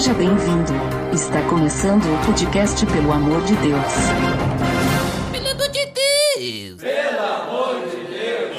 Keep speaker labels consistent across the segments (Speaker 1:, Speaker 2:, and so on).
Speaker 1: Seja bem-vindo. Está começando o podcast Pelo Amor de Deus.
Speaker 2: Pelo amor de Deus!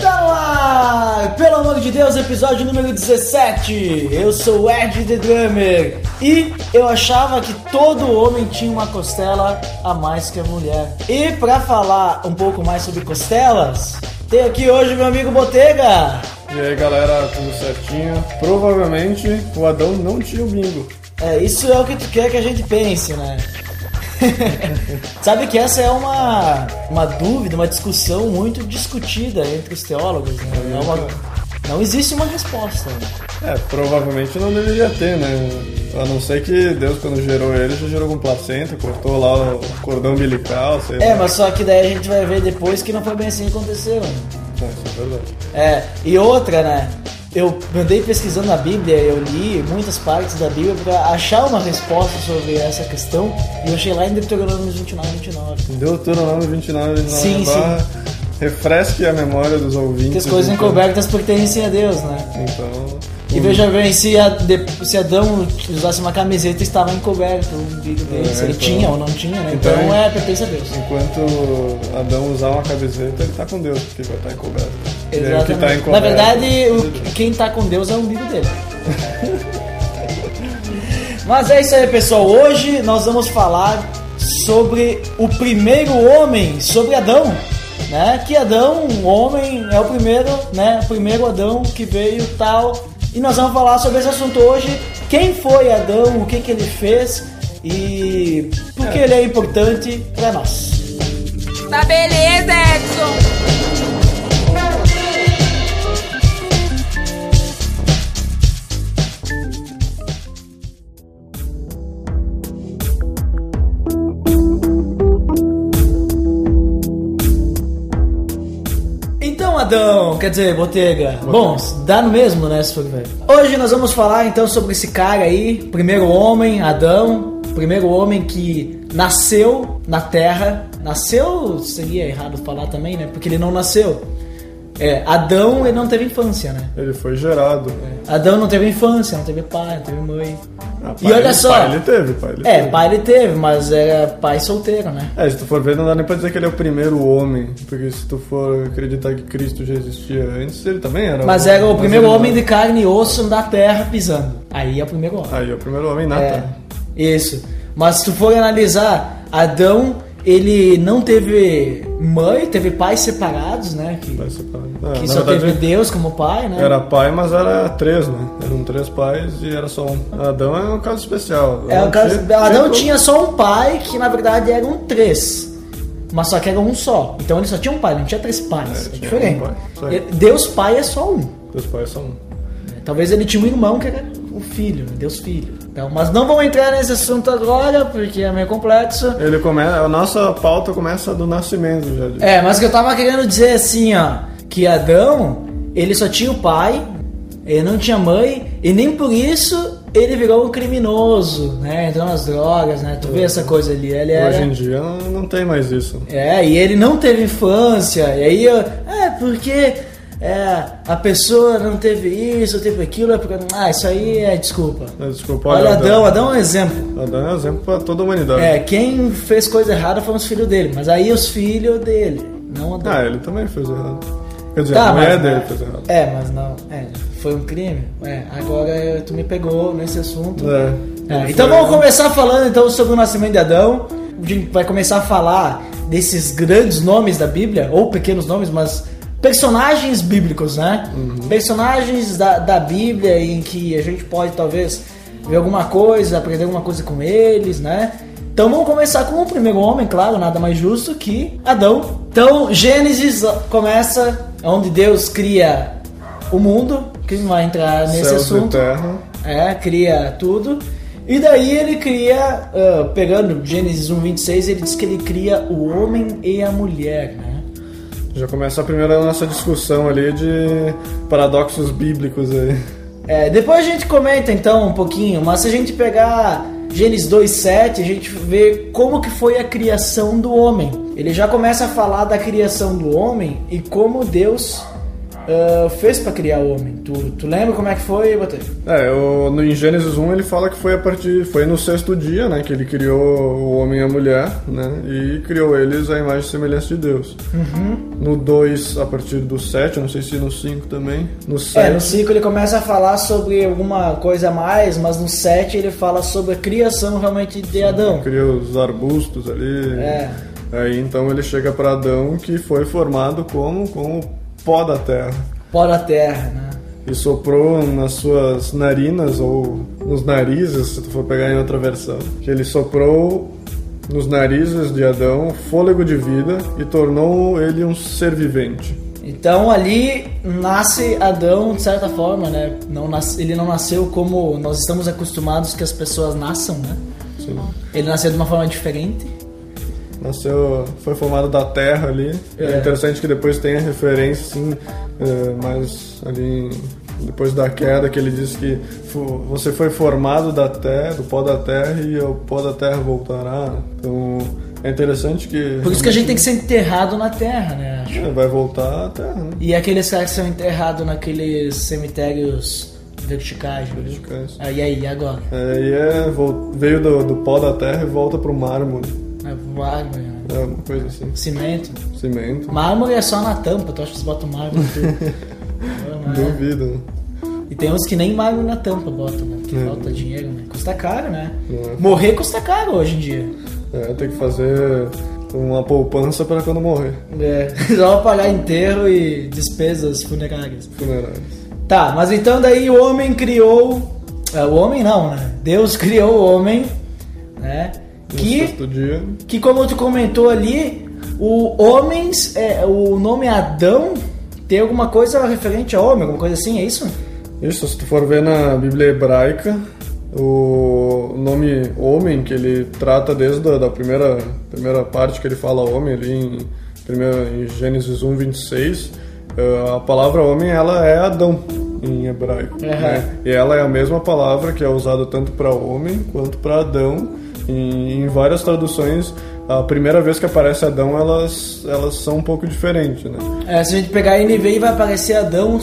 Speaker 3: Tá lá! Pelo amor de Deus, episódio número 17. Eu sou o Ed The Drummer e eu achava que todo homem tinha uma costela a mais que a mulher. E pra falar um pouco mais sobre costelas, tem aqui hoje meu amigo Botega.
Speaker 4: E aí galera, tudo certinho? Provavelmente o Adão não tinha o bingo.
Speaker 3: É, isso é o que tu quer que a gente pense, né? Sabe que essa é uma, uma dúvida, uma discussão muito discutida entre os teólogos, né? É uma- não existe uma resposta. né?
Speaker 4: É, provavelmente não deveria ter, né? A não ser que Deus, quando gerou ele, já gerou com placenta, cortou lá o cordão umbilical, sei
Speaker 3: É,
Speaker 4: lá.
Speaker 3: mas só que daí a gente vai ver depois que não foi bem assim que aconteceu. né?
Speaker 4: É, isso é verdade.
Speaker 3: É, e outra, né? Eu andei pesquisando na Bíblia, eu li muitas partes da Bíblia pra achar uma resposta sobre essa questão e eu achei lá em Deuteronômio 29, 29.
Speaker 4: Deuteronômio 29, 29
Speaker 3: Sim,
Speaker 4: barra, refresque a memória dos ouvintes.
Speaker 3: Que as coisas
Speaker 4: então.
Speaker 3: encobertas pertencem a Deus, né?
Speaker 4: Então,
Speaker 3: E veja bem, se, a, se Adão usasse uma camiseta, estava encoberto o umbigo dele.
Speaker 4: É,
Speaker 3: se ele
Speaker 4: então-
Speaker 3: tinha ou não tinha, né? Então,
Speaker 4: Então-
Speaker 3: é, pertence a Deus.
Speaker 4: enquanto Adão usar uma camiseta, ele tá com Deus, porque vai estar encoberto. E aí, o que tá
Speaker 3: Exatamente.
Speaker 4: encoberto-
Speaker 3: Na verdade, o, quem tá com Deus é o umbigo dele. Mas é isso aí, pessoal. Hoje nós vamos falar sobre o primeiro homem, sobre Adão. Né? Que Adão, um homem, é o primeiro, né? O primeiro Adão que veio tal. E nós vamos falar sobre esse assunto hoje. Quem foi Adão, o que, que ele fez e por que ele é importante para nós.
Speaker 2: Tá beleza, Edson!
Speaker 3: Adão, quer dizer, Botega. Bom, dá no mesmo, né, se for ver. Hoje nós vamos falar então sobre esse cara aí, primeiro homem, Adão, primeiro homem que nasceu na Terra. Nasceu, seria errado falar também, né? Porque ele não nasceu. É, Adão, ele não teve infância, né?
Speaker 4: Ele foi gerado.
Speaker 3: Adão não teve infância, não teve pai, não teve mãe.
Speaker 4: Ah,
Speaker 3: E
Speaker 4: pai
Speaker 3: olha
Speaker 4: ele-
Speaker 3: só.
Speaker 4: Pai ele teve, pai ele
Speaker 3: É,
Speaker 4: teve.
Speaker 3: pai ele teve, mas era pai solteiro, né?
Speaker 4: É, se tu for ver, não dá nem pra dizer que ele é o primeiro homem, porque se tu for acreditar que Cristo já existia antes, ele também era
Speaker 3: Mas
Speaker 4: um-
Speaker 3: era o
Speaker 4: mas
Speaker 3: primeiro homem
Speaker 4: não-
Speaker 3: de carne e osso da terra pisando. Aí é o primeiro homem.
Speaker 4: Aí, é o primeiro homem na
Speaker 3: É,
Speaker 4: Terra.
Speaker 3: isso. Mas se tu for analisar, Adão, ele não teve mãe, teve pais separados, né? Que,
Speaker 4: Vai separar. É,
Speaker 3: que só
Speaker 4: verdade,
Speaker 3: teve Deus como pai, né?
Speaker 4: Era pai, mas era três, né? Eram três pais e era só um. Adão é um caso especial.
Speaker 3: É, o caso,
Speaker 4: Tinha-
Speaker 3: Adão
Speaker 4: tinha-
Speaker 3: tinha só um pai, que na verdade eram três. Mas só que era um só. Então ele só tinha um pai, não tinha três pais.
Speaker 4: É,
Speaker 3: É, diferente.
Speaker 4: um pai,
Speaker 3: Deus pai é só um.
Speaker 4: Teus pais são um.
Speaker 3: Talvez ele tinha um irmão que era o filho, né? Deus filho. Então, mas não vamos entrar nesse assunto agora, porque é meio complexo.
Speaker 4: Ele começa. A nossa pauta começa do nascimento já. de-
Speaker 3: É, mas o que eu tava querendo dizer assim, ó, que Adão, ele só tinha o pai, ele não tinha mãe, e nem por isso ele virou um criminoso, né? Entrou nas drogas, né? Tu vê essa coisa ali, ele era...
Speaker 4: Hoje em dia não, não tem mais isso.
Speaker 3: É, e ele não teve infância, e aí, eu, é, porque é, a pessoa não teve isso, teve aquilo, é porque... Ah, isso aí é desculpa.
Speaker 4: Mas, Desculpa,
Speaker 3: Olha, Adão, Adão é um exemplo.
Speaker 4: Adão é um exemplo pra toda a humanidade.
Speaker 3: É, quem fez coisa errada foram os filhos dele, mas aí os filhos dele, não Adão.
Speaker 4: Ah, ele também fez errado. Quer dizer,
Speaker 3: Tá,
Speaker 4: a mulher
Speaker 3: mas-
Speaker 4: dele fez errado.
Speaker 3: É, mas não. É, foi um crime. É, agora tu me pegou nesse assunto.
Speaker 4: É.
Speaker 3: É, então vamos começar falando então sobre o nascimento de Adão. A gente vai começar a falar desses grandes nomes da Bíblia, ou pequenos nomes, mas personagens bíblicos, né?
Speaker 4: Uhum.
Speaker 3: Personagens da, da Bíblia em que a gente pode talvez ver alguma coisa, aprender alguma coisa com eles, né? Então vamos começar com o primeiro homem, claro, nada mais justo que Adão. Então Gênesis começa onde Deus cria o mundo, que não vai entrar nesse
Speaker 4: Céus
Speaker 3: assunto. É, cria tudo. E daí ele cria, ah, pegando Gênesis 1, 26, ele diz que ele cria o homem e a mulher, né?
Speaker 4: Já começa a primeira nossa discussão ali de paradoxos bíblicos aí.
Speaker 3: É, depois a gente comenta então um pouquinho, mas se a gente pegar Gênesis 2:7, a gente vê como que foi a criação do homem. Ele já começa a falar da criação do homem e como Deus uh, fez para criar o homem. Tu, tu lembra como é que foi, Botei?
Speaker 4: É, o, no, em Gênesis 1 ele fala que foi a partir, foi no sexto dia, né, que ele criou o homem e a mulher, né, e criou eles à imagem e semelhança de Deus.
Speaker 3: Uhum.
Speaker 4: No 2, a partir do 7, não sei se no 5 também. No 7.
Speaker 3: É, no 5 ele começa a falar sobre alguma coisa a mais, mas no 7 ele fala sobre a criação realmente de Adão.
Speaker 4: Cria os arbustos ali.
Speaker 3: É.
Speaker 4: Aí então ele chega para Adão que foi formado como, como pó da terra.
Speaker 3: Pó da terra, né?
Speaker 4: E soprou nas suas narinas ou nos narizes, se tu for pegar em outra versão. Que ele soprou nos narizes de Adão fôlego de vida e tornou ele um ser vivente.
Speaker 3: Então ali nasce Adão de certa forma, né? Não nasce, ele não nasceu como nós estamos acostumados que as pessoas nasçam, né?
Speaker 4: Sim.
Speaker 3: Ele nasceu de uma forma diferente.
Speaker 4: Nasceu, foi formado da terra ali. É,
Speaker 3: É.
Speaker 4: interessante que depois tem a referência, sim, é, mas ali depois da queda que ele diz que você foi formado da terra, do pó da terra e ao pó da terra voltará. Então é interessante que
Speaker 3: Por isso que a gente tem que ser enterrado na terra, né?
Speaker 4: É, vai voltar à terra, né?
Speaker 3: E aqueles caras que são enterrados naqueles cemitérios verticais. viu?
Speaker 4: Verticais.
Speaker 3: Ah, aí, e agora?
Speaker 4: É, e é, vol- veio do, do pó da terra e volta pro mármore.
Speaker 3: É mármore, né?
Speaker 4: É uma coisa assim.
Speaker 3: cimento.
Speaker 4: Cimento.
Speaker 3: Mármore é só na tampa, tu acha que eles botam mármore em tudo? É.
Speaker 4: Duvido. né?
Speaker 3: E tem uns que nem mármore na tampa botam, né? Porque
Speaker 4: É.
Speaker 3: falta dinheiro, né? Custa caro, né?
Speaker 4: É.
Speaker 3: Morrer custa caro hoje em dia.
Speaker 4: É, tem que fazer uma poupança para quando morrer.
Speaker 3: É, só pagar enterro e despesas funerárias.
Speaker 4: Funerários.
Speaker 3: Tá, mas então daí o homem criou. é, o homem não, né? Deus criou o homem, né? Que, que como tu comentou ali, o homens, é, o nome Adão tem alguma coisa referente a homem, alguma coisa assim, é isso?
Speaker 4: Isso, se tu for ver na Bíblia hebraica, o nome homem, que ele trata desde a da primeira, primeira parte que ele fala homem ali em, primeiro, em Gênesis 1, 26, eh, a palavra homem ela é Adão em hebraico.
Speaker 3: Aham.
Speaker 4: né? E ela é a mesma palavra que é usada tanto para homem quanto para Adão. Em, em várias traduções, a primeira vez que aparece Adão, elas, elas são um pouco diferentes, né?
Speaker 3: É, se a gente pegar a NVI vai aparecer Adão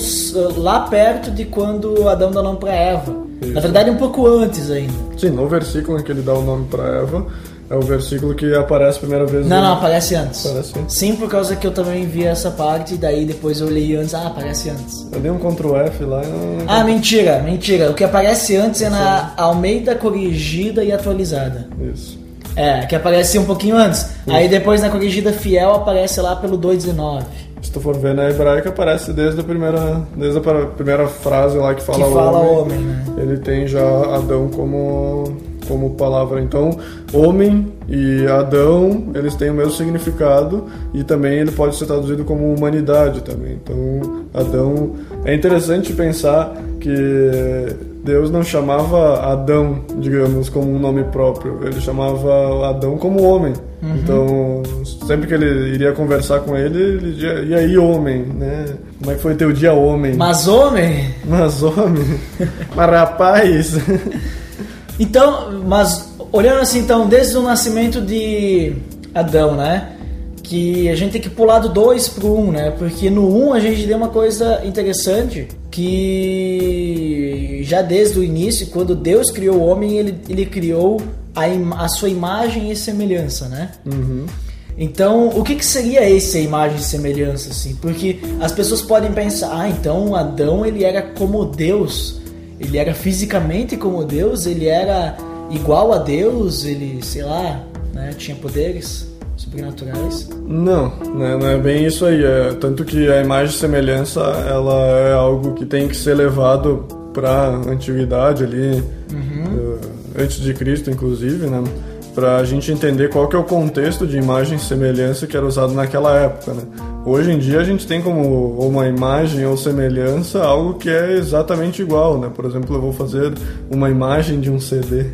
Speaker 3: lá perto de quando Adão dá nome pra Eva. Na verdade um pouco antes ainda.
Speaker 4: Sim, no versículo em que ele dá o nome para Eva, é o versículo que aparece a primeira vez.
Speaker 3: Não,
Speaker 4: no-
Speaker 3: não, aparece antes.
Speaker 4: Aparece antes.
Speaker 3: Sim, por causa que eu também vi essa parte e daí depois eu li antes. Ah, aparece antes.
Speaker 4: Eu dei um Ctrl F lá e não.
Speaker 3: Ah, mentira, mentira. O que aparece antes é na Almeida corrigida e atualizada.
Speaker 4: Isso.
Speaker 3: É, que aparece um pouquinho antes. Aí depois na corrigida fiel aparece lá pelo 219.
Speaker 4: Se tu for ver na hebraica, aparece desde a primeira, desde a primeira frase lá que
Speaker 3: Que
Speaker 4: fala,
Speaker 3: fala
Speaker 4: homem,
Speaker 3: homem, né?
Speaker 4: Ele tem já Adão como, como palavra. Então, homem e Adão, eles têm o mesmo significado e também ele pode ser traduzido como humanidade também. Então, Adão. É interessante pensar que Deus não chamava Adão, digamos, como um nome próprio. Ele chamava Adão como homem. Então, sempre que ele iria conversar com ele, ele dizia, e aí, homem, né? Como é que foi teu dia, homem?
Speaker 3: Mas homem.
Speaker 4: Mas homem, mas rapaz,
Speaker 3: Então, mas olhando assim, então, desde o nascimento de Adão, né? Que a gente tem que pular do 2 pro 1, um, né? Porque no 1 um a gente tem uma coisa interessante que já desde o início, quando Deus criou o homem, ele, ele criou a, a sua imagem e semelhança, né? Então, o que, que seria essa imagem e semelhança, assim? Porque as pessoas podem pensar, ah, então Adão ele era como Deus, ele era fisicamente como Deus, ele era igual a Deus, ele, sei lá, né, tinha poderes sobrenaturais.
Speaker 4: não, né, não é bem isso aí. É, tanto que a imagem e semelhança ela é algo que tem que ser levado para antiguidade ali, eh, antes de Cristo, inclusive, né? Para a gente entender qual que é o contexto de imagem e semelhança que era usado naquela época, né? Hoje em dia a gente tem como uma imagem ou semelhança algo que é exatamente igual, né? Por exemplo, eu vou fazer uma imagem de um CD.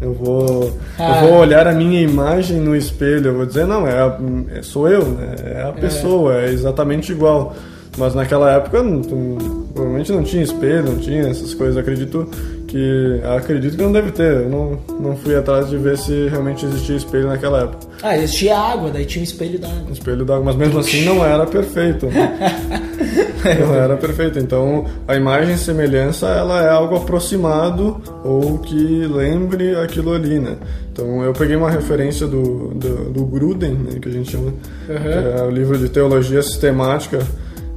Speaker 4: Eu vou,
Speaker 3: Ah.
Speaker 4: eu vou olhar a minha imagem no espelho, eu vou dizer, não, é, a- é- sou eu, né? É a pessoa, é exatamente igual. Mas naquela época não- provavelmente não tinha espelho, não tinha essas coisas. Acredito que acredito que não deve ter. Eu não, não fui atrás de ver se realmente existia espelho naquela época.
Speaker 3: Ah, existia água, daí tinha um espelho d'água.
Speaker 4: Um espelho d'água, mas mesmo assim não era perfeito. Né? não era perfeito. Então a imagem semelhança ela é algo aproximado ou que lembre aquilo ali, né? Então eu peguei uma referência do, do, do Gruden, né, que a gente chama, que é o livro de teologia sistemática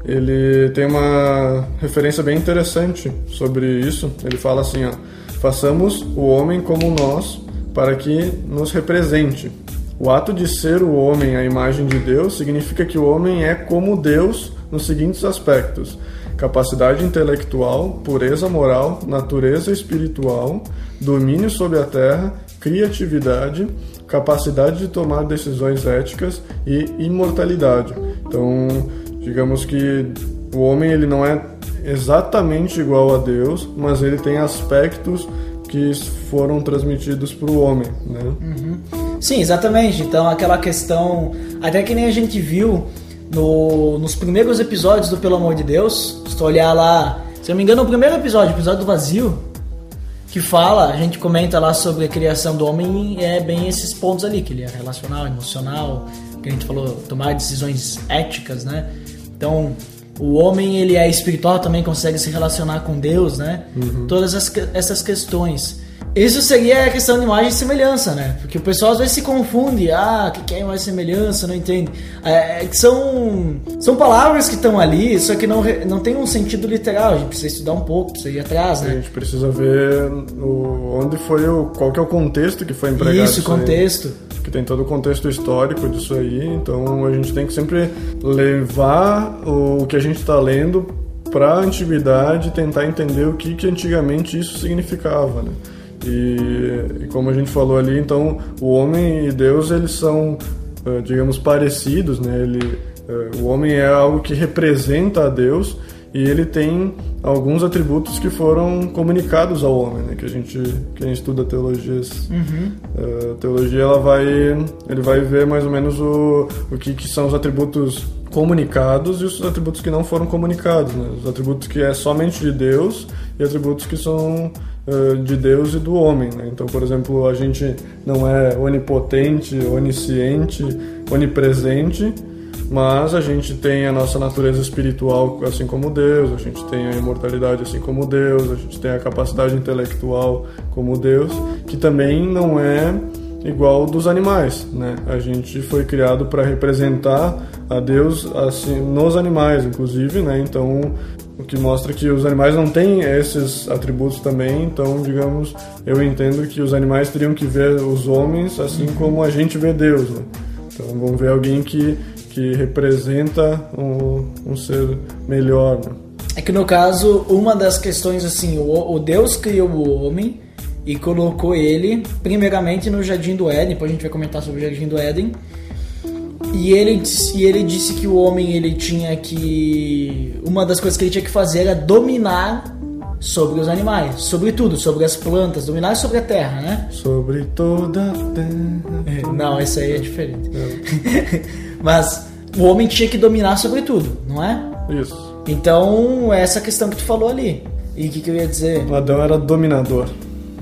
Speaker 4: ele tem uma referência bem interessante sobre isso. Ele fala assim, ó, façamos o homem como nós para que nos represente. O ato de ser o homem a imagem de Deus significa que o homem é como Deus nos seguintes aspectos: capacidade intelectual, pureza moral, natureza espiritual, domínio sobre a terra, criatividade, capacidade de tomar decisões éticas e imortalidade. Então, digamos que o homem ele não é exatamente igual a Deus, mas ele tem aspectos que foram transmitidos para o homem, né?
Speaker 3: Uhum. Sim, exatamente. Então aquela questão, até que nem a gente viu no, nos primeiros episódios do Pelo Amor de Deus, se tu olhar lá, se eu não me engano, o primeiro episódio, o episódio do vazio, que fala, a gente comenta lá sobre a criação do homem, é bem esses pontos ali, que ele é relacional, emocional, que a gente falou, tomar decisões éticas, né? Então, o homem ele é espiritual, também consegue se relacionar com Deus, né? Uhum. Todas as, essas questões. Isso seria a questão de imagem e semelhança, né? Porque o pessoal às vezes se confunde. Ah, o que é imagem e semelhança? Não entende. É, é são, são palavras que estão ali, só que não, não tem um sentido literal. A gente precisa estudar um pouco, precisa ir atrás, né?
Speaker 4: A gente precisa ver o, onde foi o. qual que é o contexto que foi empregado.
Speaker 3: Isso, contexto. Aí
Speaker 4: que tem todo o contexto histórico disso aí, então a gente tem que sempre levar o que a gente está lendo para a antiguidade, tentar entender o que, que antigamente isso significava, né? E, e, como a gente falou ali, então o homem e Deus eles são, eh, digamos, parecidos, né? Ele, eh, o homem é algo que representa a Deus e ele tem alguns atributos que foram comunicados ao homem, né? Que a gente quem estuda teologias, uhum. uh, teologia ela vai ele vai ver mais ou menos o, o que, que são os atributos comunicados e os atributos que não foram comunicados, né? Os atributos que é somente de Deus e atributos que são uh, de Deus e do homem, né? Então, por exemplo, a gente não é onipotente, onisciente, onipresente, mas a gente tem a nossa natureza espiritual assim como Deus, a gente tem a imortalidade assim como Deus, a gente tem a capacidade intelectual como Deus, que também não é igual dos animais, né? A gente foi criado para representar a Deus assim nos animais, inclusive, né? Então, o que mostra que os animais não têm esses atributos também. Então, digamos, eu entendo que os animais teriam que ver os homens assim como a gente vê Deus, né? Então, vamos ver alguém que que representa um, um ser melhor. Né?
Speaker 3: É que no caso, uma das questões assim, o, o Deus criou o homem e colocou ele primeiramente no Jardim do Éden, depois a gente vai comentar sobre o Jardim do Éden. E ele, e ele disse que o homem ele tinha que. Uma das coisas que ele tinha que fazer era dominar sobre os animais, sobre tudo, sobre as plantas, dominar sobre a terra, né?
Speaker 4: Sobre toda a terra.
Speaker 3: Não, esse aí é diferente. Mas o homem tinha que dominar sobre tudo, não é?
Speaker 4: Isso.
Speaker 3: Então, é essa questão que tu falou ali. E o que, que eu ia dizer?
Speaker 4: O Adão era dominador.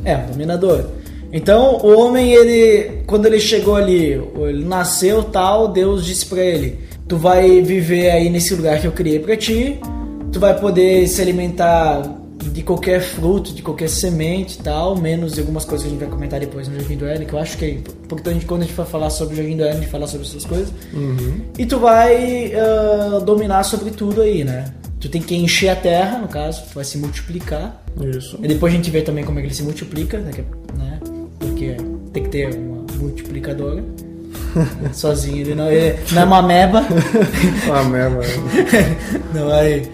Speaker 3: É, dominador. Então, o homem, ele, quando ele chegou ali, ele nasceu tal, Deus disse para ele: Tu vai viver aí nesse lugar que eu criei para ti, tu vai poder se alimentar de qualquer fruto, de qualquer semente e tal, menos de algumas coisas que a gente vai comentar depois no Jardim do Éden, que eu acho que é importante quando a gente for falar sobre o Jardim do Éden, falar sobre essas coisas. Uhum. E tu vai uh, dominar sobre tudo aí, né? Tu tem que encher a terra, no caso, tu vai se multiplicar.
Speaker 4: Isso.
Speaker 3: E depois a gente vê também como é que ele se multiplica, né? Porque tem que ter uma multiplicadora. Sozinho ele não, ele não é uma meba.
Speaker 4: uma meba.
Speaker 3: não vai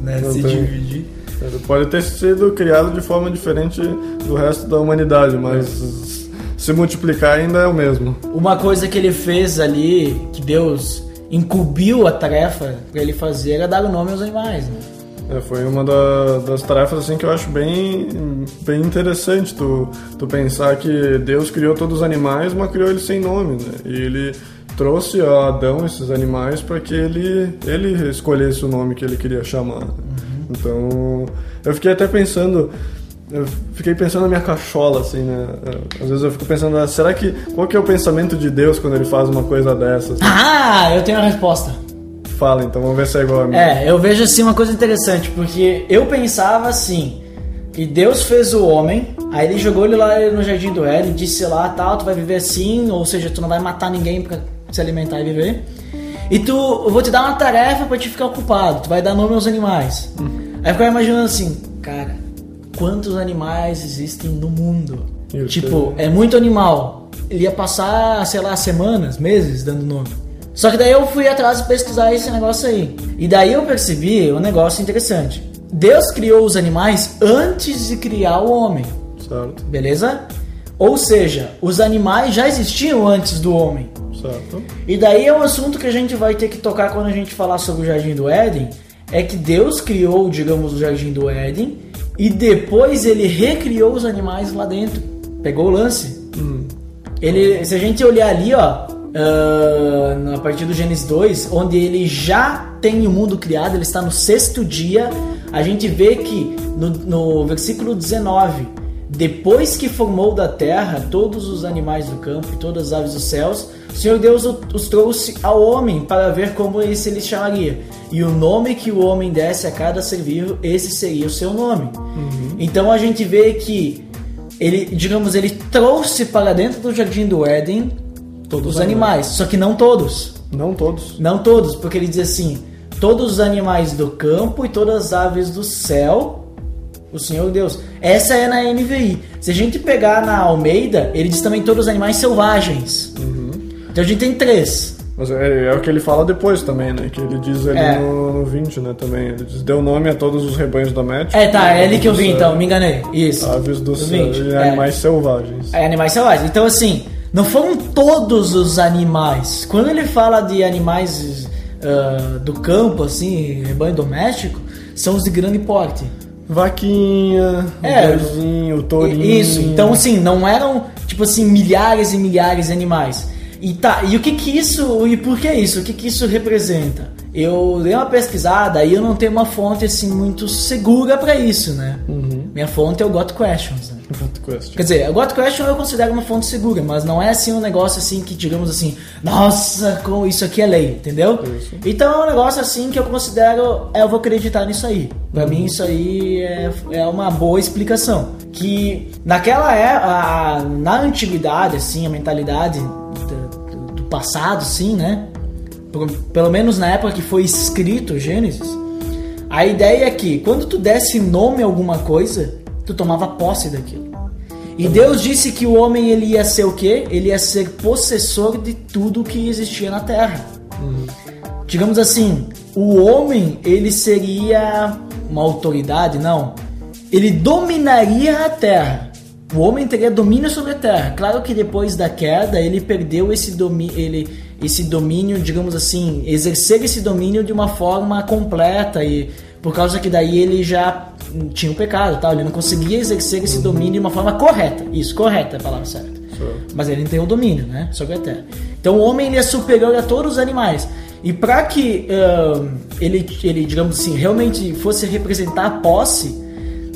Speaker 3: né, não se tem. dividir.
Speaker 4: Ele pode ter sido criado de forma diferente do resto da humanidade, mas se multiplicar ainda é o mesmo.
Speaker 3: Uma coisa que ele fez ali, que Deus incumbiu a tarefa para ele fazer, era dar o nome aos animais. Né?
Speaker 4: É, foi uma da, das tarefas assim que eu acho bem, bem interessante tu, tu pensar que Deus criou todos os animais, mas criou eles sem nome, né? E ele trouxe a Adão esses animais para que ele, ele escolhesse o nome que ele queria chamar. Então, eu fiquei até pensando eu fiquei pensando na minha cachola, assim, né? Às vezes eu fico pensando, ah, será que. Qual que é o pensamento de Deus quando ele faz uma coisa dessas?
Speaker 3: Ah, eu tenho a resposta.
Speaker 4: Fala, então vamos ver se é igual a mim.
Speaker 3: É, eu vejo assim uma coisa interessante, porque eu pensava assim, que Deus fez o homem, aí ele jogou ele lá no jardim do Éden, disse lá, tal, tu vai viver assim, ou seja, tu não vai matar ninguém pra se alimentar e viver. E tu, eu vou te dar uma tarefa pra te ficar ocupado, tu vai dar nome aos animais. Aí eu ficava imaginando assim, cara, quantos animais existem no mundo?
Speaker 4: Eu
Speaker 3: tipo, é muito animal. Ele ia passar, sei lá, semanas, meses dando nome. Só que daí eu fui atrás de pesquisar esse negócio aí. E daí eu percebi um negócio interessante. Deus criou os animais antes de criar o homem,
Speaker 4: Certo,
Speaker 3: beleza? Ou seja, os animais já existiam antes do homem.
Speaker 4: certo.
Speaker 3: E daí é um assunto que a gente vai ter que tocar quando a gente falar sobre o Jardim do Éden, é que Deus criou, digamos, o Jardim do Éden e depois ele recriou os animais lá dentro. Pegou o lance? Ele, se a gente olhar ali, ó, ah, a partir do Gênesis 2, onde ele já tem o mundo criado, ele está no sexto dia, a gente vê que no, no versículo 19, depois que formou da terra todos os animais do campo e todas as aves dos céus, Senhor Deus os trouxe ao homem para ver como esse lhe chamaria. E o nome que o homem desse a cada ser vivo, esse seria o seu nome. Então a gente vê que ele, digamos, ele trouxe para dentro do jardim do Éden todos os animais, só que não todos.
Speaker 4: Não todos.
Speaker 3: Não todos, porque ele diz assim: todos os animais do campo e todas as aves do céu, o Senhor Deus. Essa é na NVI. Se a gente pegar na Almeida, ele diz também todos os animais selvagens. Então a gente tem três.
Speaker 4: Mas é, é o que ele fala depois também, né? Que ele diz ali
Speaker 3: É.
Speaker 4: no, no 20, né? Também. Ele diz, deu nome a todos os rebanhos domésticos.
Speaker 3: É, tá, é ali que eu vi então, me enganei. Isso.
Speaker 4: Aves do
Speaker 3: Do
Speaker 4: céu
Speaker 3: 20,
Speaker 4: e
Speaker 3: é.
Speaker 4: animais selvagens.
Speaker 3: É, animais selvagens. Então, assim, não foram todos os animais. Quando ele fala de animais ah, do campo, assim, rebanho doméstico, são os de grande porte.
Speaker 4: Vaquinha,
Speaker 3: É.
Speaker 4: o tourinho.
Speaker 3: Isso, então assim, não eram, tipo assim, milhares e milhares de animais. E tá, e o que que isso, e por que isso? O que que isso representa? Eu dei uma pesquisada e eu não tenho uma fonte assim muito segura pra isso, né? Minha fonte é o Got Questions, né? Quer dizer, a Got Question eu considero uma fonte segura, mas não é assim um negócio assim que digamos assim, nossa, com isso aqui é lei, entendeu?
Speaker 4: Isso.
Speaker 3: Então é um negócio assim que eu considero, é, eu vou acreditar nisso aí. Pra mim isso aí é, é uma boa explicação. Que naquela é a, na antiguidade, assim, a mentalidade passado, sim, né? Pelo menos na época que foi escrito Gênesis, a ideia é que quando tu desse nome a alguma coisa, tu tomava posse daquilo. E Deus disse que o homem ele ia ser o quê? Ele ia ser possessor de tudo que existia na terra. Digamos assim, o homem ele seria uma autoridade, não. Ele dominaria a terra. O homem teria domínio sobre a terra. Claro que depois da queda ele perdeu esse domínio, ele esse domínio, digamos assim, exercer esse domínio de uma forma completa e por causa que daí ele já tinha o pecado, tal, ele não conseguia exercer esse domínio de uma forma correta. Isso, correta é a palavra certa. Mas ele tem o domínio, né, sobre a terra. Então o homem ele é superior a todos os animais. E para que ahn, ele, ele, digamos assim, realmente fosse representar a posse,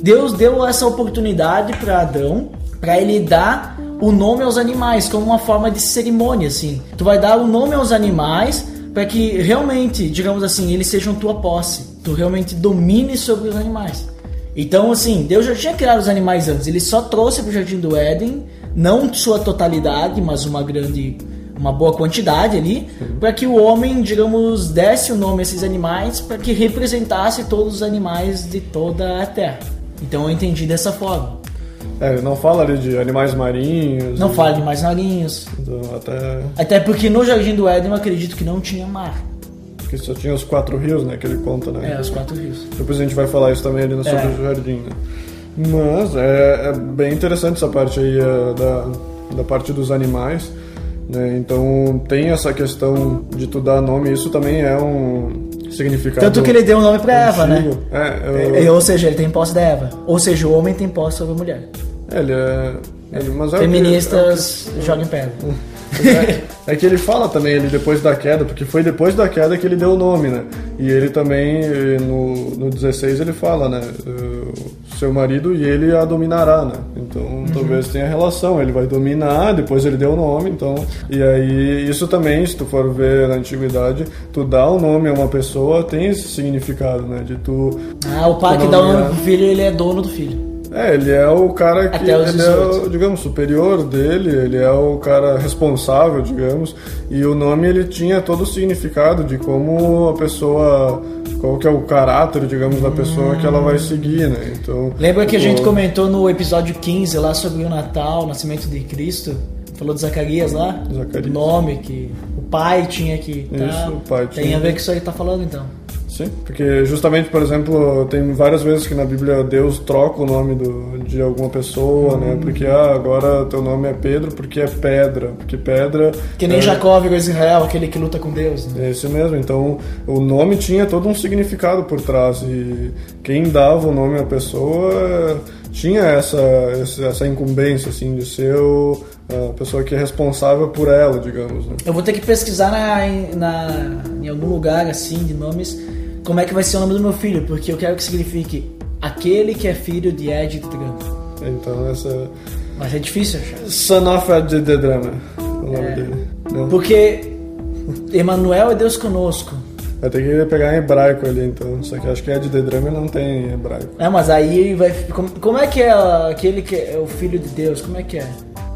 Speaker 3: Deus deu essa oportunidade para Adão, para ele dar o nome aos animais como uma forma de cerimônia, assim. Tu vai dar o nome aos animais para que realmente, digamos assim, eles sejam tua posse. Tu realmente domine sobre os animais. Então, assim, Deus já tinha criado os animais antes. Ele só trouxe para o Jardim do Éden, não sua totalidade, mas uma grande, uma boa quantidade ali, para que o homem, digamos, desse o nome a esses animais, para que representasse todos os animais de toda a Terra. Então eu entendi dessa forma.
Speaker 4: É, não fala ali de animais marinhos.
Speaker 3: Não
Speaker 4: e-
Speaker 3: fala de mais narinhos.
Speaker 4: então, Até
Speaker 3: Até porque no Jardim do Éden eu acredito que não tinha mar.
Speaker 4: que só tinha os quatro rios, né? Que ele conta, né?
Speaker 3: É, os quatro rios.
Speaker 4: Depois a gente vai falar isso também ali no sobre
Speaker 3: É.
Speaker 4: o jardim, né? Mas é, é bem interessante essa parte aí é, da, da parte dos animais, né? Então tem essa questão de tu dar nome, isso também é um significado.
Speaker 3: Tanto que ele deu o nome pra Eva, né?
Speaker 4: antigo. É,
Speaker 3: É,
Speaker 4: eu-
Speaker 3: Ou seja, ele tem posse da Eva. Ou seja, o homem tem posse sobre a mulher.
Speaker 4: é, ele é. ele- mas é que-
Speaker 3: Feministas jogam em pedra.
Speaker 4: É, é que ele fala também, ele depois da queda, porque foi depois da queda que ele deu o nome, né? E ele também, eh, no, no 16, ele fala, né? eh, seu marido e ele a dominará, né? Então
Speaker 3: Uhum.
Speaker 4: talvez tenha relação, ele vai dominar, depois ele deu o nome, então. E aí isso também, se tu for ver na antiguidade, tu dá o nome a uma pessoa tem esse significado, né? De tu.
Speaker 3: Ah, o pai que dá o nome pro filho, ele é dono do filho.
Speaker 4: É, ele é o cara que
Speaker 3: Até
Speaker 4: ele é, o,
Speaker 3: 18.
Speaker 4: digamos, superior dele, ele é o cara responsável, digamos, e o nome ele tinha todo o significado de como a pessoa, qual que é o caráter, digamos, da pessoa que ela vai seguir, né? Então,
Speaker 3: Lembra que a
Speaker 4: tipo,
Speaker 3: gente comentou no episódio 15 lá sobre o Natal, o nascimento de Cristo? Falou de Zacarias lá?
Speaker 4: Zacarias.
Speaker 3: O nome que o pai tinha que. tá?
Speaker 4: Isso, o pai
Speaker 3: Tem
Speaker 4: tinha.
Speaker 3: a ver com isso aí que tá falando então.
Speaker 4: Sim, porque justamente, por exemplo, tem várias vezes que na Bíblia Deus troca o nome do, de alguma pessoa, né? Porque ah, agora teu nome é Pedro porque é pedra, porque pedra
Speaker 3: Que nem
Speaker 4: é,
Speaker 3: Jacó virou Israel, aquele que luta com Deus. Né?
Speaker 4: É isso mesmo. Então, o nome tinha todo um significado por trás e quem dava o nome à pessoa tinha essa essa, incumbência assim de ser o, a pessoa que é responsável por ela, digamos. Né?
Speaker 3: Eu vou ter que pesquisar na, na, em algum lugar assim de nomes como é que vai ser o nome do meu filho, porque eu quero que signifique aquele que é filho de Ed Drama.
Speaker 4: Então, essa
Speaker 3: Mas é difícil achar.
Speaker 4: Son of Ed the Drama, o nome
Speaker 3: É.
Speaker 4: dele. Né?
Speaker 3: Porque Emmanuel é Deus conosco.
Speaker 4: Vai ter que pegar em hebraico ali, então. Só que acho que Ed the Drama não tem em hebraico.
Speaker 3: É, mas aí vai. Como, como é que é aquele que é o filho de Deus? Como é que é?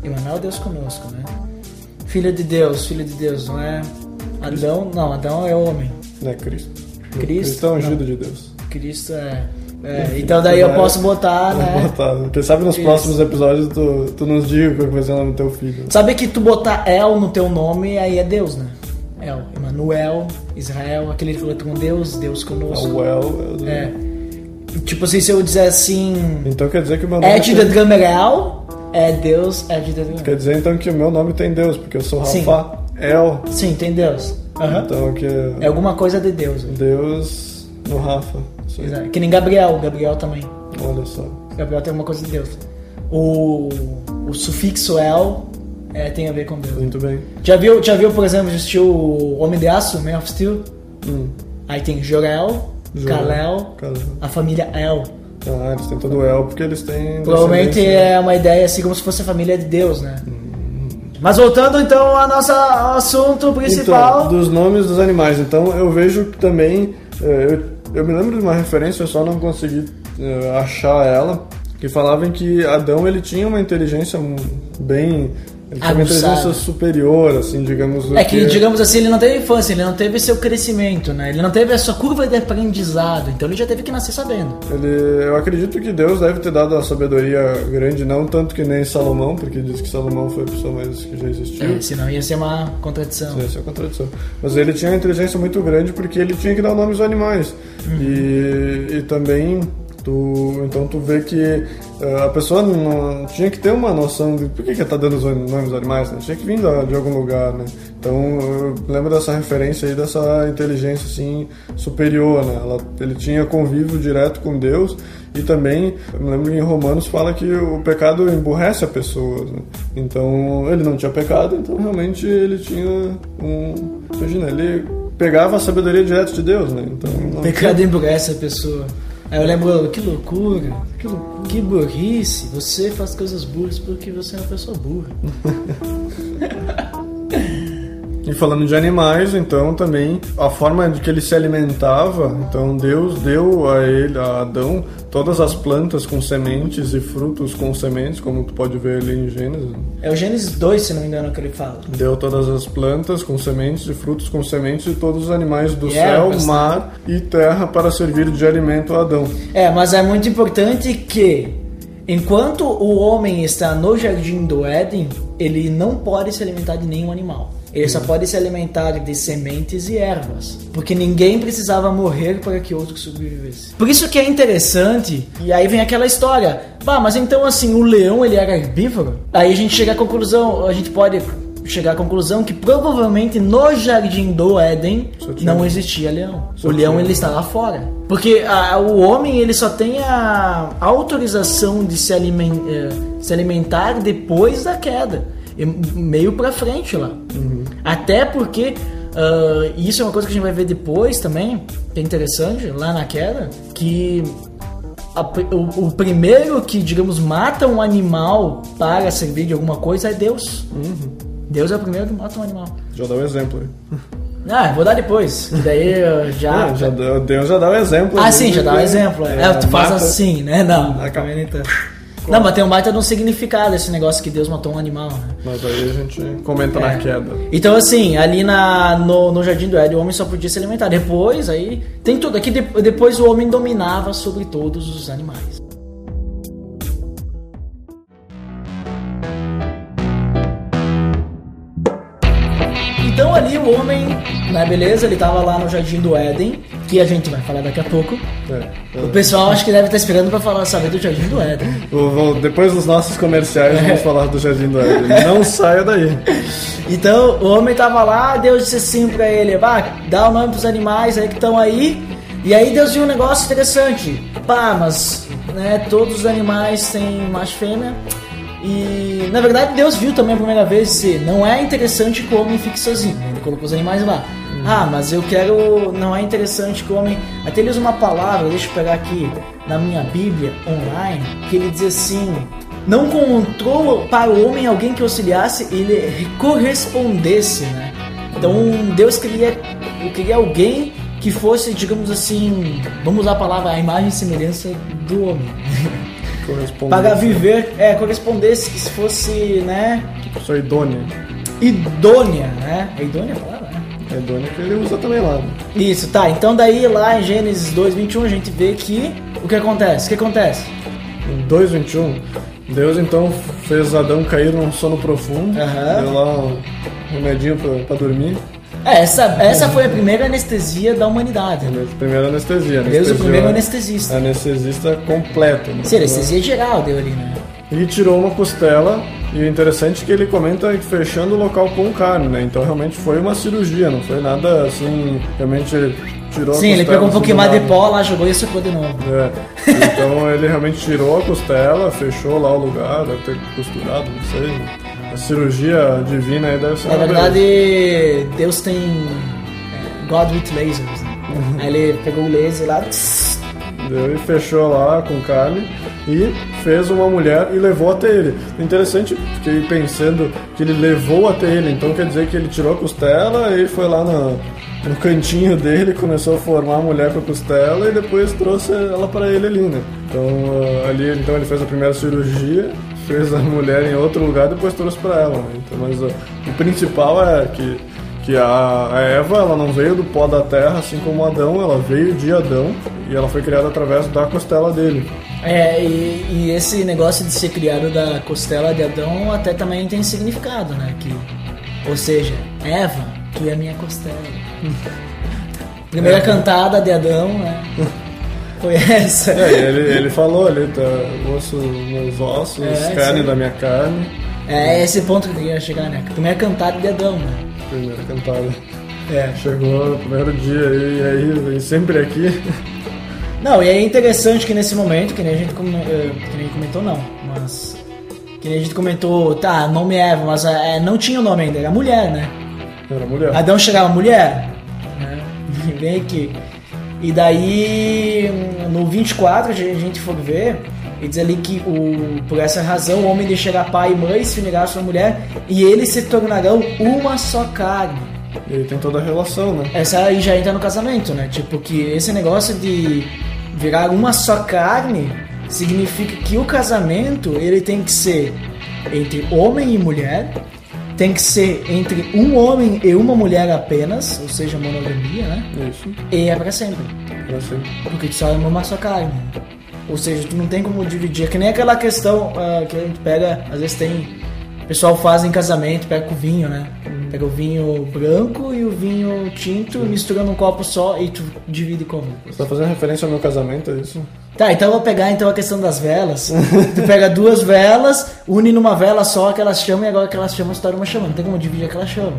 Speaker 3: Emmanuel é Deus conosco, né? Filho de Deus, filho de Deus, não é? Adão, não, Adão é homem.
Speaker 4: Né, Cristo.
Speaker 3: Cristo,
Speaker 4: é ungido
Speaker 3: não.
Speaker 4: de Deus.
Speaker 3: Cristo é. é, então daí eu posso botar, né?
Speaker 4: Botar. Quem sabe nos
Speaker 3: Isso.
Speaker 4: próximos episódios tu, tu nos diga qual que vai ser o nome do teu filho.
Speaker 3: Sabe que tu botar El no teu nome, aí é Deus, né? El, Emmanuel, Israel, aquele que falou com Deus, Deus
Speaker 4: Ah,
Speaker 3: conosco.
Speaker 4: well, eu-
Speaker 3: É. Tipo assim, se eu disser assim.
Speaker 4: Então quer dizer que o meu nome
Speaker 3: Ed
Speaker 4: tem-
Speaker 3: the Drummer El, é Deus, Ed Drummer.
Speaker 4: Quer dizer então que o meu nome tem Deus, porque eu sou
Speaker 3: Sim.
Speaker 4: Rafael.
Speaker 3: Sim, tem Deus. Aham.
Speaker 4: Então que
Speaker 3: É alguma coisa de Deus. né?
Speaker 4: Deus no Rafa. Aí.
Speaker 3: Exato. Que nem Gabriel, Gabriel também.
Speaker 4: Olha só.
Speaker 3: Gabriel tem alguma coisa de Deus. O, o sufixo El é, tem a ver com Deus.
Speaker 4: Muito bem.
Speaker 3: Já viu, já viu, por exemplo, já o Homem de Aço, Man of Steel?
Speaker 4: Hum.
Speaker 3: Aí tem Jorel, Kalel, a família El.
Speaker 4: Ah, eles têm todo o El porque eles têm.
Speaker 3: Provavelmente
Speaker 4: descendência.
Speaker 3: é uma ideia assim como se fosse a família de Deus, né? Mas voltando então ao nosso assunto principal.
Speaker 4: Então, dos nomes dos animais. Então eu vejo também. eh, Eu, eu me lembro de uma referência, eu só não consegui eh, achar ela, que falava em que Adão ele tinha uma inteligência hum, bem. Ele tinha uma inteligência superior, assim, digamos.
Speaker 3: É que, digamos assim, ele não teve infância, ele não teve seu crescimento, né? Ele não teve a sua curva de aprendizado, então ele já teve que nascer sabendo.
Speaker 4: Ele, eu acredito que Deus deve ter dado a sabedoria grande, não tanto que nem Salomão, porque diz que Salomão foi a pessoa mais que já existiu.
Speaker 3: É, senão ia ser uma contradição.
Speaker 4: Essa é a contradição. Mas ele tinha uma inteligência muito grande porque ele tinha que dar nomes aos animais. E, e também tu, então tu vê que eh, a pessoa não tinha que ter uma noção de por que que tá dando os nomes aos animais, né? Tinha que vir da- de algum lugar, né? Então eu lembro dessa referência aí dessa inteligência assim superior, né? Ela, ele tinha convívio direto com Deus e também eu me lembro que em Romanos fala que o pecado emburrece a pessoa, né? Então ele não tinha pecado, então realmente ele tinha um, imagina, ele pegava a sabedoria direto de Deus, né? Então não
Speaker 3: Pecado emburrece a pessoa. Aí eu lembro, que loucura,
Speaker 4: Que loucura.
Speaker 3: que burrice, você faz coisas burras porque você é uma pessoa burra.
Speaker 4: E falando de animais, então também a forma de que ele se alimentava, então Deus deu a ele, a Adão, todas as plantas com sementes e frutos com sementes, como tu pode ver ali em Gênesis.
Speaker 3: É o Gênesis 2, se não me engano, que ele fala.
Speaker 4: Deu todas as plantas com sementes e frutos com sementes e todos os animais do
Speaker 3: E
Speaker 4: céu,
Speaker 3: ervas, né?
Speaker 4: mar e terra para servir de alimento a Adão.
Speaker 3: É, mas é muito importante que, enquanto o homem está no jardim do Éden, ele não pode se alimentar de nenhum animal. Ele só pode se alimentar de sementes e ervas. Porque ninguém precisava morrer para que outro sobrevivesse. Por isso que é interessante, e aí vem aquela história. Bah, mas então assim, o leão ele era herbívoro? Aí a gente chega à conclusão, a gente pode chegar à conclusão que provavelmente no jardim do Éden não existia leão.
Speaker 4: Só
Speaker 3: o leão
Speaker 4: tinha-
Speaker 3: ele está lá fora. Porque a- o homem ele só tem a autorização de se, alimen- eh, se alimentar depois da queda. Meio pra frente lá. Até porque ah, isso é uma coisa que a gente vai ver depois também, que é interessante, lá na queda, que a o, o primeiro que, digamos, mata um animal para servir de alguma coisa é Deus. Deus é o primeiro que mata um animal.
Speaker 4: Já dá o exemplo aí.
Speaker 3: Ah, vou dar depois. Daí eu já.
Speaker 4: Já Deus já dá o exemplo.
Speaker 3: Ah,
Speaker 4: ali
Speaker 3: sim, já dá o
Speaker 4: de-
Speaker 3: exemplo. É, tu faz
Speaker 4: mata-
Speaker 3: assim, né? Não,
Speaker 4: Acaba-
Speaker 3: também tanto. Não, mas tem um baita de um significado esse negócio que Deus matou um animal, né?
Speaker 4: Mas aí a gente comenta na
Speaker 3: É.
Speaker 4: queda.
Speaker 3: Então, assim, ali na, no, no Jardim do Éden, o homem só podia se alimentar. Depois, aí, tem tudo. Aqui, de- depois o homem dominava sobre todos os animais. O homem, né, beleza, ele tava lá no Jardim do Éden, que a gente vai falar daqui a pouco.
Speaker 4: É.
Speaker 3: O pessoal acho que deve estar esperando pra falar, saber do Jardim do Éden.
Speaker 4: Vou- depois dos nossos comerciais,
Speaker 3: É.
Speaker 4: vamos falar do Jardim do Éden. Não saia daí.
Speaker 3: Então o homem tava lá, Deus disse assim pra ele: Bah, dá o nome pros animais aí que estão aí. E aí Deus viu um negócio interessante. Pá, mas né, todos os animais têm macho e fêmea. E na verdade Deus viu também a primeira vez se não é interessante que o homem fique sozinho. Ele colocou os animais lá. Ah, mas eu quero. Não é interessante que o homem. Até ele usa uma palavra, deixa eu pegar aqui na minha Bíblia online, que ele diz assim: Não encontrou para o homem alguém que auxiliasse e ele correspondesse, né? Então Deus queria, queria alguém que fosse, digamos assim, vamos usar a palavra, a imagem e semelhança do homem.
Speaker 4: Corresponde.
Speaker 3: Para viver, é, correspondesse que se fosse, né,
Speaker 4: Sou idônea.
Speaker 3: idônea, né? É idônea a palavra, né?
Speaker 4: É idônea que ele usa também lá. né?
Speaker 3: Isso, tá. Então daí lá em Gênesis 2, 21, a gente vê que o que acontece? O que acontece?
Speaker 4: Em 2.21, Deus então fez Adão cair num sono profundo.
Speaker 3: Aham.
Speaker 4: Deu lá um remedinho pra, pra dormir.
Speaker 3: É, essa, essa foi a primeira anestesia da humanidade. né?
Speaker 4: Primeira anestesia.
Speaker 3: Deus o
Speaker 4: anestesiou-
Speaker 3: primeiro anestesista.
Speaker 4: Anestesista completo. né?
Speaker 3: Sim, anestesia geral deu ali, né?
Speaker 4: E tirou uma costela. E o interessante é que ele comenta fechando o local com carne, né? Então realmente foi uma cirurgia, não foi nada assim. Realmente tirou a
Speaker 3: Sim, ele pegou um
Speaker 4: assim,
Speaker 3: pouquinho mais de pó lá, jogou e socou de novo.
Speaker 4: É. Então ele realmente tirou a costela, fechou lá o lugar, deve ter costurado, não sei. A cirurgia divina aí deve ser
Speaker 3: Na verdade, Deus tem é, God with lasers. Né? Aí ele pegou o laser lá. tss,
Speaker 4: Deu e fechou lá com carne e fez uma mulher e levou até ele. Interessante, fiquei pensando que ele levou até ele, então quer dizer que ele tirou a costela e foi lá no, no cantinho dele, começou a formar a mulher com a costela e depois trouxe ela para ele ali, né? Então ah, ali então ele fez a primeira cirurgia, fez a mulher em outro lugar, depois trouxe para ela. Né? Então, mas ah, o principal é que que a, a Eva ela não veio do pó da terra assim como Adão, ela veio de Adão e ela foi criada através da costela dele.
Speaker 3: É, e, e esse negócio de ser criado da costela de Adão até também tem significado, né? Que, ou seja, Eva, tu é minha costela. Primeira cantada de Adão, né? Foi essa.
Speaker 4: É, ele, ele falou ali, tá, osso meus ossos,
Speaker 3: É,
Speaker 4: carne da minha carne,
Speaker 3: É esse ponto que eu queria chegar, né? Primeira cantada de Adão, né?
Speaker 4: primeira cantada.
Speaker 3: É.
Speaker 4: Chegou no primeiro dia aí, e aí vem sempre aqui.
Speaker 3: Não, e é interessante que nesse momento, que nem a gente eh, que nem comentou não, mas que nem a gente comentou, tá, nome é Eva, mas eh, não tinha o nome ainda, era mulher, né?
Speaker 4: Era mulher.
Speaker 3: Adão chegava mulher, né? Vem aqui. E daí, no 24, a gente for ver, ele diz ali que o, por essa razão o homem deixará pai e mãe, se unirá à sua mulher, e eles se tornarão uma só carne.
Speaker 4: E aí tem toda a relação, né?
Speaker 3: Essa aí já entra no casamento, né? Tipo, que esse negócio de virar uma só carne significa que o casamento ele tem que ser entre homem e mulher, tem que ser entre um homem e uma mulher apenas, ou seja, monogamia, né?
Speaker 4: Isso,
Speaker 3: E é pra sempre.
Speaker 4: pra sempre.
Speaker 3: Porque tu só é uma só carne. Ou seja, tu não tem como dividir. É que nem aquela questão ah, que a gente pega, às vezes tem. O pessoal faz em casamento, pega com o vinho, né? Pega o vinho branco e o vinho tinto, mistura num copo só e tu divide como?
Speaker 4: Você tá fazendo referência ao meu casamento, é isso?
Speaker 3: Tá, então eu vou pegar então a questão das velas. tu pega duas velas, une numa vela só aquelas chamas e agora aquelas chamas se tornam uma chama. Não tem como dividir aquela chama.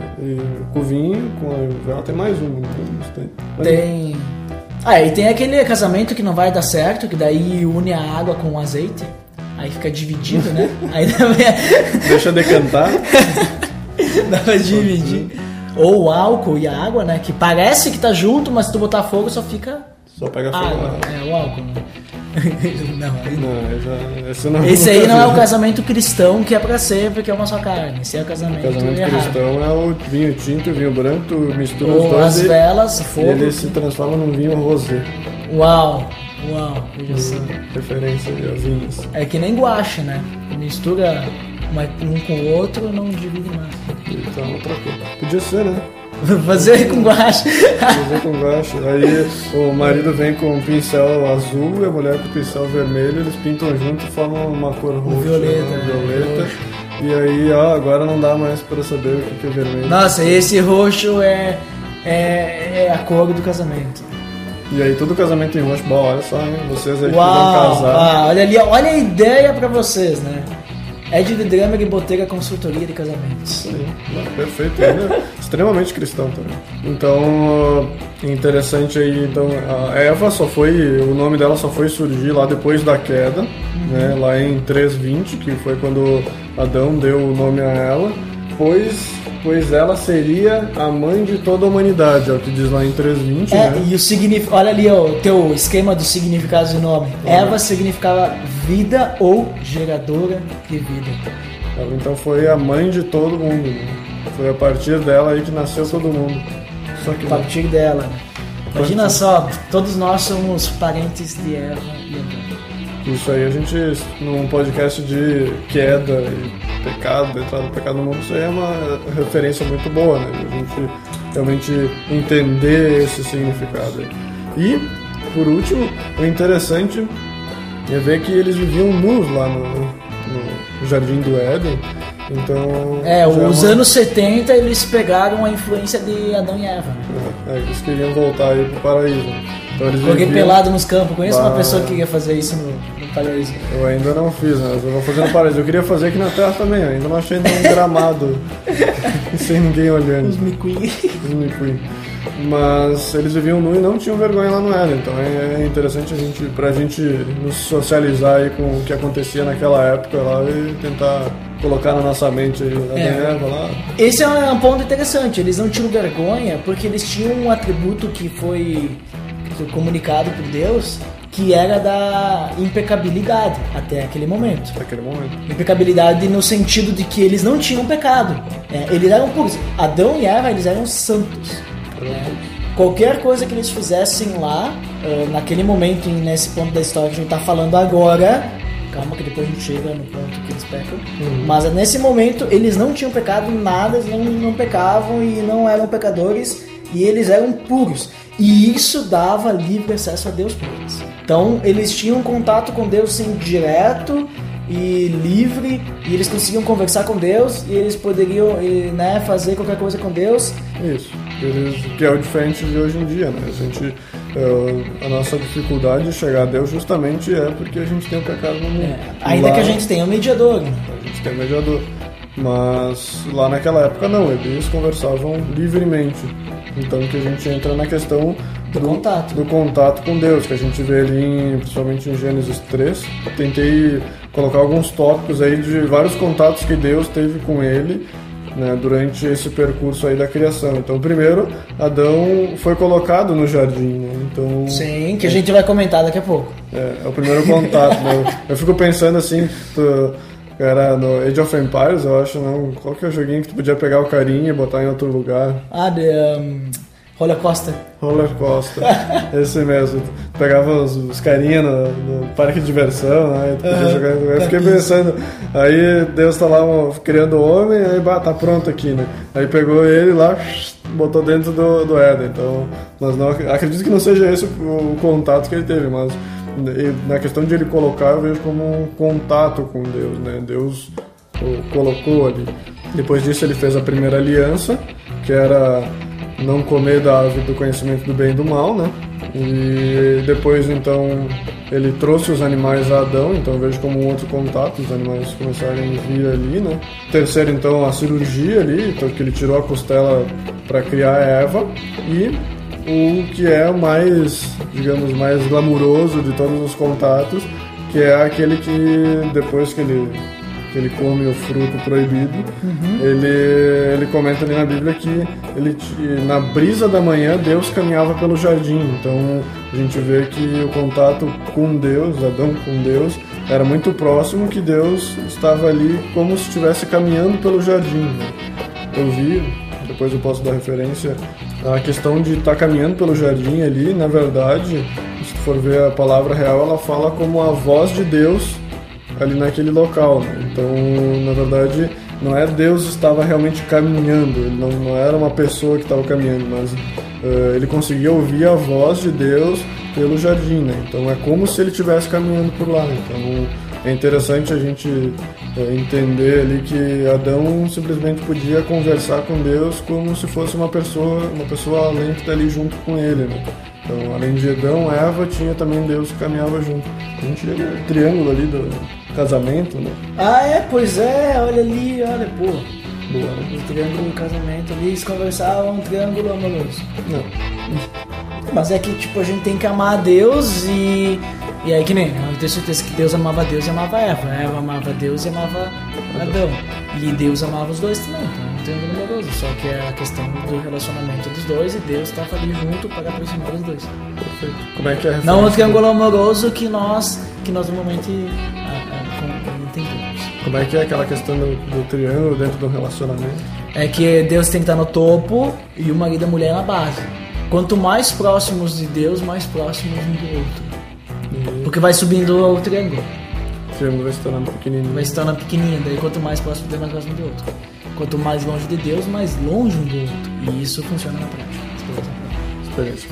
Speaker 4: É, e com o vinho, com a vela tem mais um. Então, tem. Mas,
Speaker 3: Tem. Ah, e tem aquele casamento que não vai dar certo, que daí une a água com o azeite. Aí fica dividido, né? Aí também
Speaker 4: Deixa decantar.
Speaker 3: dá pra dividir. Ou o álcool e a água, né? Que parece que tá junto, mas se tu botar fogo só fica
Speaker 4: Só pega fogo.
Speaker 3: água.
Speaker 4: né?
Speaker 3: É, o álcool, né? não, aí não.
Speaker 4: Não, já, esse não
Speaker 3: Esse aí não é o casamento cristão que é pra sempre, que é uma só carne. Esse é o casamento,
Speaker 4: O casamento
Speaker 3: errado.
Speaker 4: cristão é o vinho tinto e vinho branco, tu mistura os
Speaker 3: Ou
Speaker 4: dois
Speaker 3: as
Speaker 4: e,
Speaker 3: velas,
Speaker 4: e
Speaker 3: fogo.
Speaker 4: ele se transforma num vinho rosé.
Speaker 3: Uau, uau, veja só.
Speaker 4: Referência a vinhos.
Speaker 3: É que nem guache, né? Mistura uma- um com o outro, não divide mais.
Speaker 4: Então, outra coisa. Podia ser, né?
Speaker 3: Fazer com guache.
Speaker 4: Fazer com baixo. Aí o marido vem com um pincel azul e a mulher com um pincel vermelho, eles pintam junto e formam uma cor roxa.
Speaker 3: violeta,
Speaker 4: né?
Speaker 3: né?
Speaker 4: violeta. E aí, ó, agora não dá mais pra saber o que que é vermelho.
Speaker 3: Nossa, esse roxo é, é, é a cor do casamento.
Speaker 4: E aí todo casamento em bom, olha só, hein? Vocês aí que vão
Speaker 3: Uau!
Speaker 4: casar.
Speaker 3: Ah, olha ali, olha a ideia pra vocês, né? Ed de Drummer e Boteira Consultoria de Casamentos.
Speaker 4: Sim, perfeito. Ele é extremamente cristão também. Então, interessante aí, então, a Eva só foi, o nome dela só foi surgir lá depois da queda, né, lá em 3.20, que foi quando Adão deu o nome a ela, pois, pois ela seria a mãe de toda a humanidade, é o que diz lá em 3.20,
Speaker 3: É,
Speaker 4: né?
Speaker 3: e o significado. Olha ali ó, o teu esquema dos significados do nome. Eva significava vida ou geradora de vida.
Speaker 4: Ela então foi a mãe de todo mundo, né? Foi a partir dela aí que nasceu todo mundo. Só que
Speaker 3: A partir dela. Imagina só, todos nós somos parentes de Eva e Adão.
Speaker 4: Isso aí a gente, num podcast de queda e pecado, entrada do pecado no mundo, isso aí é uma referência muito boa, né? A gente realmente entender esse significado. E, por último, o interessante é ver que eles viviam nus lá no, no Jardim do Éden. Então.
Speaker 3: É,
Speaker 4: já
Speaker 3: os
Speaker 4: uma-
Speaker 3: anos 70 eles pegaram a influência de Adão e Eva. né?
Speaker 4: É, eles queriam voltar aí pro paraíso.
Speaker 3: Joguei pelado nos campos. Conheço uma
Speaker 4: Bah.
Speaker 3: pessoa que queria fazer isso no, no paraíso.
Speaker 4: Eu ainda não fiz, né? Eu vou fazer no paraíso. Eu queria fazer aqui na Terra também, ainda não achei nenhum gramado sem ninguém olhando.
Speaker 3: Os micuí.
Speaker 4: Os micuí. Mas eles viviam nu e não tinham vergonha lá no Éden. Então é interessante a gente, pra gente nos socializar aí com o que acontecia naquela época lá e tentar colocar na nossa mente aí, a
Speaker 3: É.
Speaker 4: Eva lá.
Speaker 3: Esse é um ponto interessante. Eles não tinham vergonha porque eles tinham um atributo que foi comunicado por Deus que era da impecabilidade até aquele momento.
Speaker 4: Naquele momento.
Speaker 3: Impecabilidade no sentido de que eles não tinham pecado. É, eles eram puros. Adão e Eva, eles eram santos. né? Qualquer coisa que eles fizessem lá, eh, naquele momento, nesse ponto da história que a gente tá falando agora, calma que depois a gente chega no ponto que eles pecam, mas nesse momento eles não tinham pecado nada, eles não, não pecavam e não eram pecadores, e eles eram puros. E isso dava livre acesso a Deus para eles. Então eles tinham contato com Deus assim, direto e livre, e eles conseguiam conversar com Deus, e eles poderiam né, fazer qualquer coisa com Deus.
Speaker 4: Isso. Eles, que é o diferente de hoje em dia, né? A gente. eh, a nossa dificuldade de chegar a Deus justamente é porque a gente tem o pecado no mundo.
Speaker 3: É, ainda
Speaker 4: Lá-
Speaker 3: que a gente tenha um mediador. né?
Speaker 4: A gente tem mediador. Mas lá naquela época não, eles conversavam livremente. Então que a gente entra na questão
Speaker 3: Do contato.
Speaker 4: do contato com Deus, que a gente vê ali, em- principalmente em Gênesis 3. Tentei colocar alguns tópicos aí de vários contatos que Deus teve com ele né, durante esse percurso aí da criação. Então, primeiro, Adão foi colocado no jardim, né? Então,
Speaker 3: Sim, que a gente vai comentar daqui a pouco.
Speaker 4: é, é o primeiro contato, né? Eu, eu fico pensando assim, tu, cara, no Age of Empires, eu acho, não, qual que é o joguinho que tu podia pegar o carinha e botar em outro lugar?
Speaker 3: Ah, de um, Roller Coaster.
Speaker 4: Roller Coaster, esse mesmo. Tu pegava os, os carinha no, no parque de diversão, né? e tu podia
Speaker 3: Aham,
Speaker 4: jogar. Eu fiquei
Speaker 3: parquinho.
Speaker 4: pensando, aí Deus tá lá um, criando o homem, aí bah, tá pronto aqui, né? Aí pegou ele lá, botou dentro do, do Éden. Então, mas não, acredito que não seja esse o, o contato que ele teve, mas na questão de ele colocar, eu vejo como um contato com Deus, né? Deus o colocou ali. Depois disso, ele fez a primeira aliança, que era não comer da árvore do conhecimento do bem e do mal, né? E depois, então, ele trouxe os animais a Adão, então vejo como um outro contato, os animais começarem a vir ali, né? Terceiro, então, a cirurgia ali, então, que ele tirou a costela para criar Eva. E o que é o mais, digamos, mais glamuroso de todos os contatos, que é aquele que depois que ele que ele come o fruto proibido,
Speaker 3: Uhum.
Speaker 4: ele, ele comenta ali na Bíblia que ele, na brisa da manhã Deus caminhava pelo jardim. Então a gente vê que o contato com Deus, Adão com Deus, era muito próximo, que Deus estava ali como se estivesse caminhando pelo jardim. Eu vi, depois eu posso dar referência, a questão de estar caminhando pelo jardim ali, na verdade, se for ver a palavra real, ela fala como a voz de Deus ali naquele local. né? Então, na verdade, não é Deus estava realmente caminhando, não, não era uma pessoa que estava caminhando, mas eh, ele conseguia ouvir a voz de Deus pelo jardim. Né? Então, é como se ele estivesse caminhando por lá. Então, é interessante a gente entender ali que Adão simplesmente podia conversar com Deus como se fosse uma pessoa, uma pessoa além que está ali junto com ele. Né? Então, além de Adão, Eva tinha também Deus que caminhava junto. A gente vê o triângulo ali do casamento, né?
Speaker 3: Ah, é, pois é, olha ali, olha, pô.
Speaker 4: Boa, né?
Speaker 3: O triângulo do casamento ali, eles conversavam, um triângulo amoroso.
Speaker 4: Não.
Speaker 3: Mas é que, tipo, a gente tem que amar a Deus e. E aí, que nem, eu tenho certeza que Deus amava Deus e amava Eva. Eva amava Deus e amava Adão. E Deus amava os dois também. Então, é um triângulo amoroso. Só que é a questão do relacionamento dos dois e Deus estava ali junto para aproximar os dois.
Speaker 4: Perfeito. Como é que é a
Speaker 3: Não o triângulo amoroso que nós, que nós normalmente ah, ah, entendemos.
Speaker 4: Como é que é aquela questão do, do triângulo dentro do relacionamento?
Speaker 3: É que Deus tem que estar no topo e o marido e a mulher na base. Quanto mais próximos de Deus, mais próximos um do outro. Porque vai subindo o triângulo.
Speaker 4: o triângulo vai se tornando pequenininho.
Speaker 3: Vai se tornando pequenininho. Daí quanto mais próximo de mais próximo do outro. Quanto mais longe de Deus, mais longe um do outro. E isso funciona na prática.
Speaker 4: Experiência.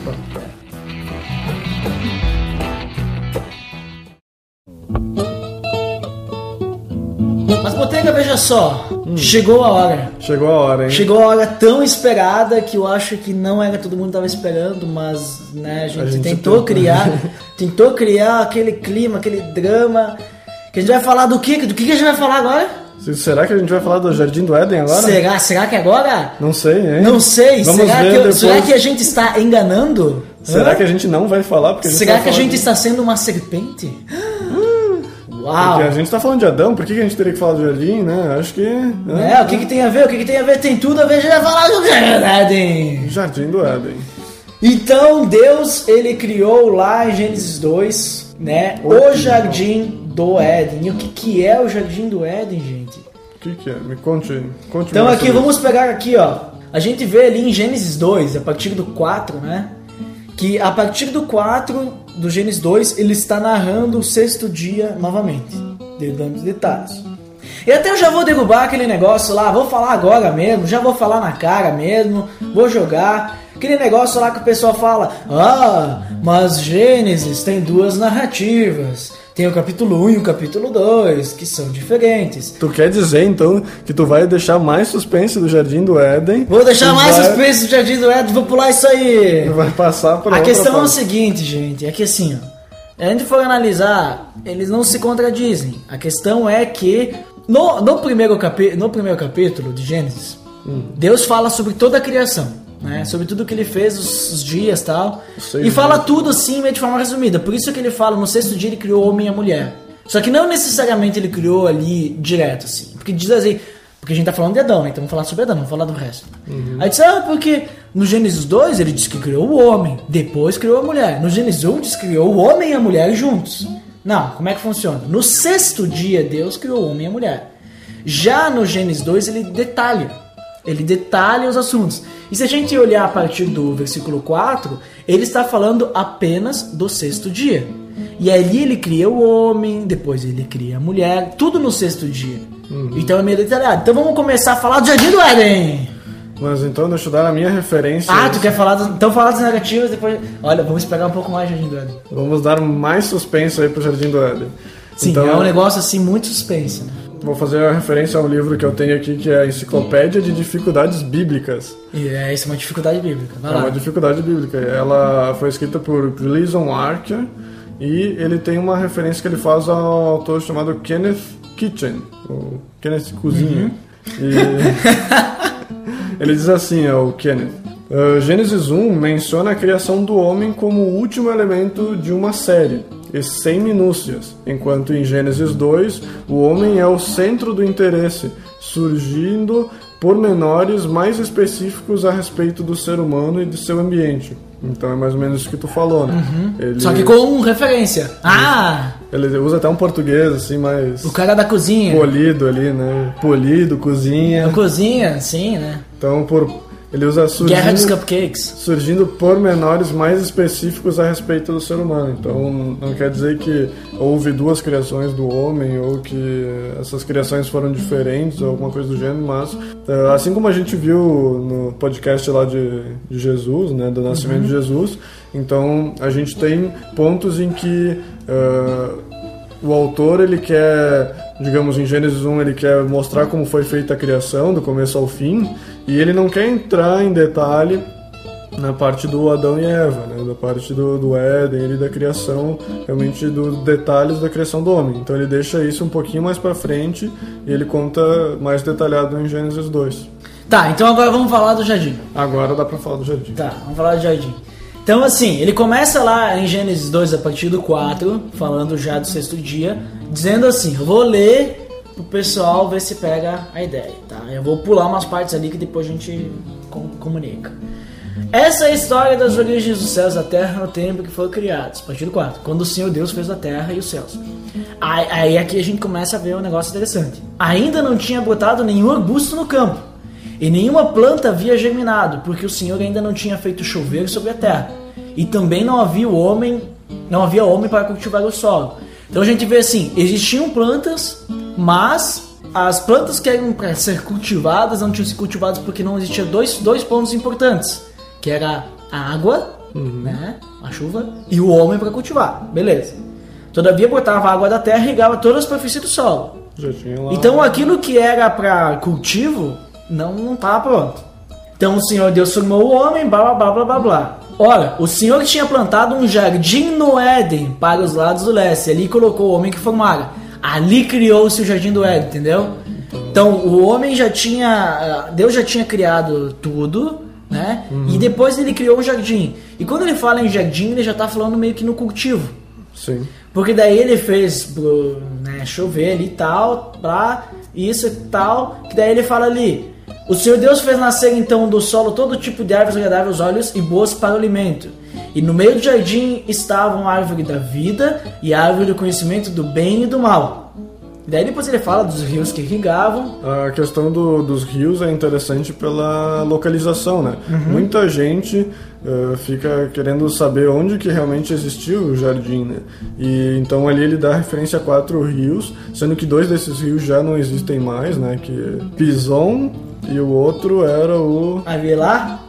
Speaker 3: Mas Botega, veja só. Chegou a hora.
Speaker 4: Chegou a hora, hein?
Speaker 3: Chegou a hora tão esperada que eu acho que não era todo mundo tava esperando, mas né, a gente,
Speaker 4: A gente
Speaker 3: tentou
Speaker 4: tentou.
Speaker 3: criar, tentou criar aquele clima, aquele drama. Que a gente vai falar do que? Do que, que a gente vai falar agora?
Speaker 4: Se- Será que a gente vai falar do Jardim do Éden agora?
Speaker 3: Será? Será que agora?
Speaker 4: Não sei, hein?
Speaker 3: Não sei.
Speaker 4: Vamos
Speaker 3: será, que eu- será que a gente está enganando?
Speaker 4: Será
Speaker 3: Hã?
Speaker 4: que a gente não vai falar? Porque a gente
Speaker 3: Será que a gente
Speaker 4: de-
Speaker 3: está sendo uma serpente? Uau!
Speaker 4: Porque a gente tá falando de Adão, por que, a gente teria que falar do Jardim, né? Acho que... né?
Speaker 3: É, o que, que tem a ver? O que, que tem a ver? Tem tudo a ver, a gente vai falar do Éden.
Speaker 4: Jardim do Éden.
Speaker 3: Então Deus, ele criou lá em Gênesis 2, né, o
Speaker 4: Oito.
Speaker 3: jardim do Éden. E o que, que é o jardim do Éden, gente?
Speaker 4: O que que é? Me conte, conte
Speaker 3: Então aqui, vamos pegar aqui, ó. A gente vê ali em Gênesis 2, a partir do 4, né? Que a partir do 4 do Gênesis 2, ele está narrando o sexto dia novamente, dando detalhes. E até eu já vou derrubar aquele negócio lá, vou falar agora mesmo, já vou falar na cara mesmo, vou jogar. Aquele negócio lá que o pessoal fala, ah, mas Gênesis tem duas narrativas. Tem o capítulo 1 e o capítulo 2, que são diferentes.
Speaker 4: Tu quer dizer, então, que tu vai deixar mais suspense do Jardim do Éden?
Speaker 3: Vou deixar mais
Speaker 4: vai-
Speaker 3: suspense do Jardim do Éden, vou pular isso aí.
Speaker 4: Vai passar pra
Speaker 3: A questão é o
Speaker 4: parte.
Speaker 3: seguinte, gente, é que assim, ó, a gente for analisar, eles não se contradizem. A questão é que no, no, primeiro, capi, no primeiro capítulo de Gênesis,
Speaker 4: Hum.
Speaker 3: Deus fala sobre toda a criação, né? Sobre tudo que ele fez, os, os dias tal. E fala tudo assim, meio de forma resumida. Por isso que ele fala, no sexto dia ele criou o homem e a mulher. Só que não necessariamente ele criou ali direto, assim. Porque diz assim, porque a gente tá falando de Adão, né? Então vamos falar sobre Adão, vamos falar do resto. Aí diz, ah, porque no Gênesis 2 ele diz que criou o homem, depois criou a mulher. No Gênesis 1 diz que criou o homem e a mulher juntos. Não, como é que funciona? No sexto dia Deus criou o homem e a mulher. Já no Gênesis 2 ele detalha. Ele detalha os assuntos. E se a gente olhar a partir do versículo 4, ele está falando apenas do sexto dia. E ali ele cria o homem, depois ele cria a mulher, tudo no sexto dia. Então é meio detalhado. Então vamos começar a falar do Jardim do Éden.
Speaker 4: Mas então deixa eu dar a minha referência.
Speaker 3: Ah, tu quer falar dos, então falar das negativas depois. Olha, vamos esperar um pouco mais do Jardim do Éden.
Speaker 4: Vamos dar mais suspense aí pro Jardim do Éden.
Speaker 3: Sim,
Speaker 4: então,
Speaker 3: é um negócio assim muito suspense. Né?
Speaker 4: Vou fazer a referência a um livro que eu tenho aqui, que é a Enciclopédia de Dificuldades Bíblicas.
Speaker 3: E é isso, é uma dificuldade bíblica. Vai
Speaker 4: É
Speaker 3: lá.
Speaker 4: uma dificuldade bíblica. Ela foi escrita por Gleason Archer e ele tem uma referência que ele faz ao autor chamado Kenneth Kitchen, o Kenneth Cozinha. E ele diz assim, é o Kenneth. "Ah, Gênesis 1 menciona a criação do homem como o último elemento de uma série. E sem minúcias, enquanto em Gênesis 2 o homem é o centro do interesse, surgindo pormenores mais específicos a respeito do ser humano e de seu ambiente. Então é mais ou menos isso que tu falou, né? Ele,
Speaker 3: Só que com referência. Ah!
Speaker 4: ele usa até um português assim mais
Speaker 3: O cara da cozinha.
Speaker 4: polido ali, né? Polido, cozinha.
Speaker 3: Cozinha, sim, né?
Speaker 4: Então por ele usa
Speaker 3: Guerra dos
Speaker 4: surgindo,
Speaker 3: Cupcakes.
Speaker 4: surgindo pormenores mais específicos a respeito do ser humano. Então não quer dizer que houve duas criações do homem ou que essas criações foram diferentes ou alguma coisa do gênero, mas eh, assim como a gente viu no podcast lá de, de Jesus, né, do nascimento de Jesus, então a gente tem pontos em que eh, o autor ele quer, digamos em Gênesis 1, ele quer mostrar como foi feita a criação do começo ao fim, e ele não quer entrar em detalhe na parte do Adão e Eva, né? da parte do, do Éden, ele, da criação, realmente dos detalhes da criação do homem. Então ele deixa isso um pouquinho mais para frente e ele conta mais detalhado em Gênesis 2.
Speaker 3: Tá, então agora vamos falar do jardim.
Speaker 4: Agora dá para falar do jardim.
Speaker 3: Tá, vamos falar do jardim. Então, assim, ele começa lá em Gênesis 2, a partir do 4, falando já do sexto dia, dizendo assim: vou ler pro pessoal ver se pega a ideia, tá? Eu vou pular umas partes ali que depois a gente com- comunica. Essa é a história das origens dos céus, da terra no tempo que foram criados, a partir do 4, quando o Senhor Deus fez a terra e os céus. Aí, aí aqui a gente começa a ver um negócio interessante. Ainda não tinha brotado nenhum arbusto no campo, e nenhuma planta havia germinado, porque o Senhor ainda não tinha feito chover sobre a terra. E também não havia homem, não havia homem para cultivar o solo. Então a gente vê assim, existiam plantas, mas as plantas que eram para ser cultivadas não tinham sido cultivadas porque não existia dois, dois pontos importantes, que era a água, né, a chuva, e o homem para cultivar. Beleza. Todavia brotava a água da terra e regava todas as superfícies do solo. Então aquilo que era para cultivo não não estava pronto. Então o Senhor Deus formou o homem, blá blá blá blá blá blá. Ora, o Senhor tinha plantado um jardim no Éden para os lados do leste. Ali colocou o homem que formara. Ali criou-se o jardim do Éden, entendeu? Então o homem já tinha, ah, Deus já tinha criado tudo, né? E depois ele criou um jardim. E quando ele fala em jardim, ele já está falando meio que no cultivo.
Speaker 4: Sim.
Speaker 3: Porque daí ele fez né, chover ali e tal, pra isso e tal, que daí ele fala ali. O Senhor Deus fez nascer então do solo todo tipo de árvores agradáveis aos olhos e boas para o alimento. E no meio do jardim estavam a árvore da vida e a árvore do conhecimento do bem e do mal. Daí depois ele fala dos rios que irrigavam.
Speaker 4: A questão do- dos rios é interessante pela localização, né? Muita gente eh, fica querendo saber onde que realmente existiu o jardim, né? E então ali ele dá referência a quatro rios, sendo que dois desses rios já não existem mais, né? Que é Pison e o outro era o
Speaker 3: lá?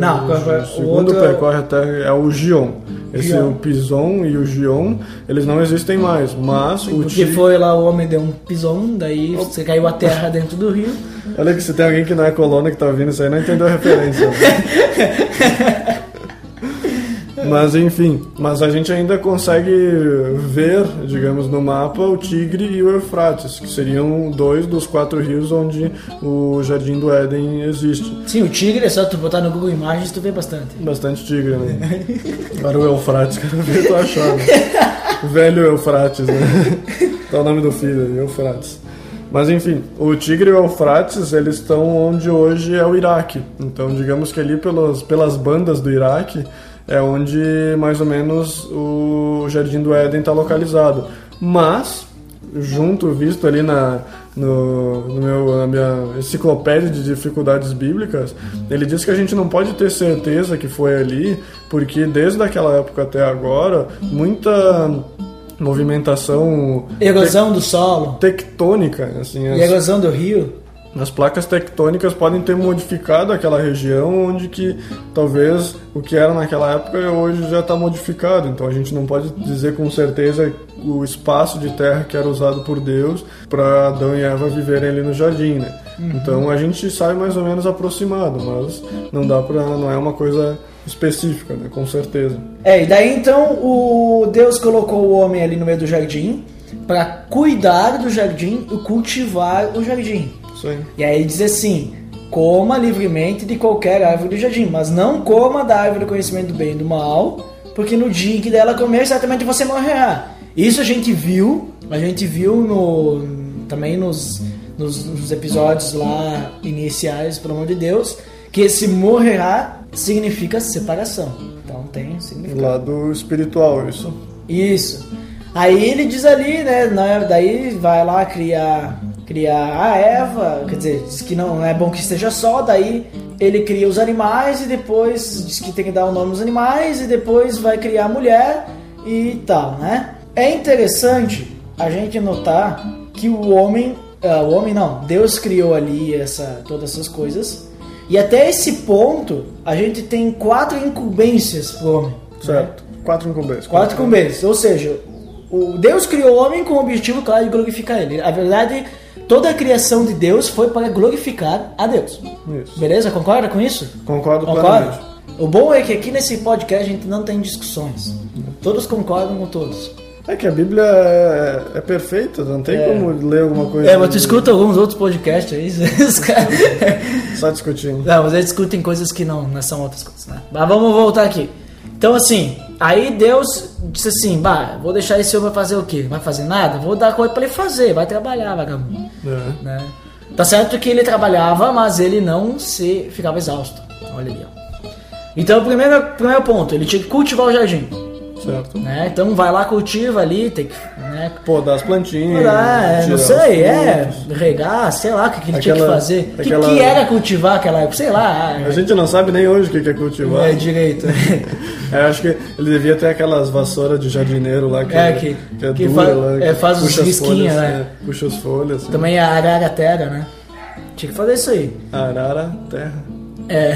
Speaker 3: Não,
Speaker 4: o
Speaker 3: O
Speaker 4: segundo
Speaker 3: outro-
Speaker 4: percorre até é o Gion. Esse
Speaker 3: Gion.
Speaker 4: o Pison e o Gion, eles não existem mais, mas o
Speaker 3: Porque
Speaker 4: Ti-
Speaker 3: foi lá o homem deu um pisão, daí você caiu a terra dentro do rio.
Speaker 4: Olha que se tem alguém que não é colônia que tá ouvindo isso aí, não entendeu a referência. mas enfim, mas a gente ainda consegue ver, digamos, no mapa o Tigre e o Eufrates, que seriam dois dos quatro rios onde o Jardim do Éden existe.
Speaker 3: Sim, o tigre é só tu botar no Google Imagens tu vê bastante.
Speaker 4: Bastante tigre, né? Agora o Eufrates, quero ver tu achar. Né? Velho Eufrates, né? Tá o nome do filho, Eufrates. Mas enfim, o Tigre e o Eufrates, eles estão onde hoje é o Iraque. Então, digamos que ali pelas, pelas bandas do Iraque é onde mais ou menos o Jardim do Éden está localizado. Mas, junto, visto ali na, no, no meu, na minha enciclopédia de dificuldades bíblicas, ele diz que a gente não pode ter certeza que foi ali, porque desde aquela época até agora, muita movimentação
Speaker 3: Erosão do solo
Speaker 4: tectônica, assim,
Speaker 3: e erosão do rio.
Speaker 4: As placas tectônicas podem ter modificado aquela região onde que talvez o que era naquela época hoje já está modificado. Então a gente não pode dizer com certeza o espaço de terra que era usado por Deus para Adão e Eva viverem ali no jardim, né? Então a gente sai mais ou menos aproximado, mas não dá para, não é uma coisa específica, né? Com certeza.
Speaker 3: É, e daí então o Deus colocou o homem ali no meio do jardim para cuidar do jardim e cultivar o jardim.
Speaker 4: Aí.
Speaker 3: E aí diz assim: coma livremente de qualquer árvore do jardim, mas não coma da árvore do conhecimento do bem e do mal, porque no dia em que dela comer, certamente você morrerá. Isso a gente viu, a gente viu no, também nos, nos, nos episódios lá iniciais, pelo amor de Deus, que esse morrerá significa separação. Então tem significado.
Speaker 4: Lado espiritual, isso.
Speaker 3: Isso. Aí ele diz ali, né, Daí vai lá criar, criar a Eva, quer dizer, diz que não é bom que esteja só, daí ele cria os animais e depois diz que tem que dar o nome aos animais e depois vai criar a mulher e tal, né? É interessante a gente notar que o homem, ah, o homem não, Deus criou ali essa, todas essas coisas e até esse ponto a gente tem quatro incumbências pro homem.
Speaker 4: Certo. Quatro incumbências.
Speaker 3: Quatro incumbências, ou seja, o Deus criou o homem com o objetivo claro de glorificar ele. A verdade, toda a criação de Deus foi para glorificar a Deus.
Speaker 4: Isso.
Speaker 3: Beleza? Concorda com isso?
Speaker 4: Concordo
Speaker 3: Concorda?
Speaker 4: plenamente.
Speaker 3: O bom é que aqui nesse podcast a gente não tem discussões. Todos concordam com todos.
Speaker 4: É que a Bíblia é, é perfeita, não tem
Speaker 3: É.
Speaker 4: como ler alguma coisa.
Speaker 3: É, mas tu escuta alguns outros podcasts aí, os caras-
Speaker 4: Só discutindo.
Speaker 3: Não, mas eles discutem coisas que não, não são outras coisas, né? Mas vamos voltar aqui. Então, assim, aí Deus disse assim: bah, vou deixar esse homem fazer o quê? Vai fazer nada? Vou dar coisa pra ele fazer, vai trabalhar, vagabundo.
Speaker 4: É.
Speaker 3: Né? Tá certo que ele trabalhava, mas ele não se ficava exausto. Olha ali, ó. Então, o primeiro, primeiro ponto, ele tinha que cultivar o jardim.
Speaker 4: Certo.
Speaker 3: Né? Então, vai lá, cultiva ali, tem que. Né?
Speaker 4: Pô, das plantinhas.
Speaker 3: Ah, é, não sei, é, regar, sei lá o que, que ele tinha que
Speaker 4: Aquela-
Speaker 3: fazer. O que,
Speaker 4: aquela-
Speaker 3: que era cultivar aquela época? Sei lá.
Speaker 4: A gente não sabe nem hoje o que que é cultivar.
Speaker 3: É direito.
Speaker 4: É, acho que ele devia ter aquelas vassouras de jardineiro lá que
Speaker 3: É, que-
Speaker 4: que é
Speaker 3: que
Speaker 4: dura
Speaker 3: fa-
Speaker 4: lá,
Speaker 3: é, faz os
Speaker 4: as
Speaker 3: risquinhos, né?
Speaker 4: é, puxa as folhas. assim.
Speaker 3: Também a araratera, né? Tinha que fazer isso aí.
Speaker 4: Arara, terra.
Speaker 3: É.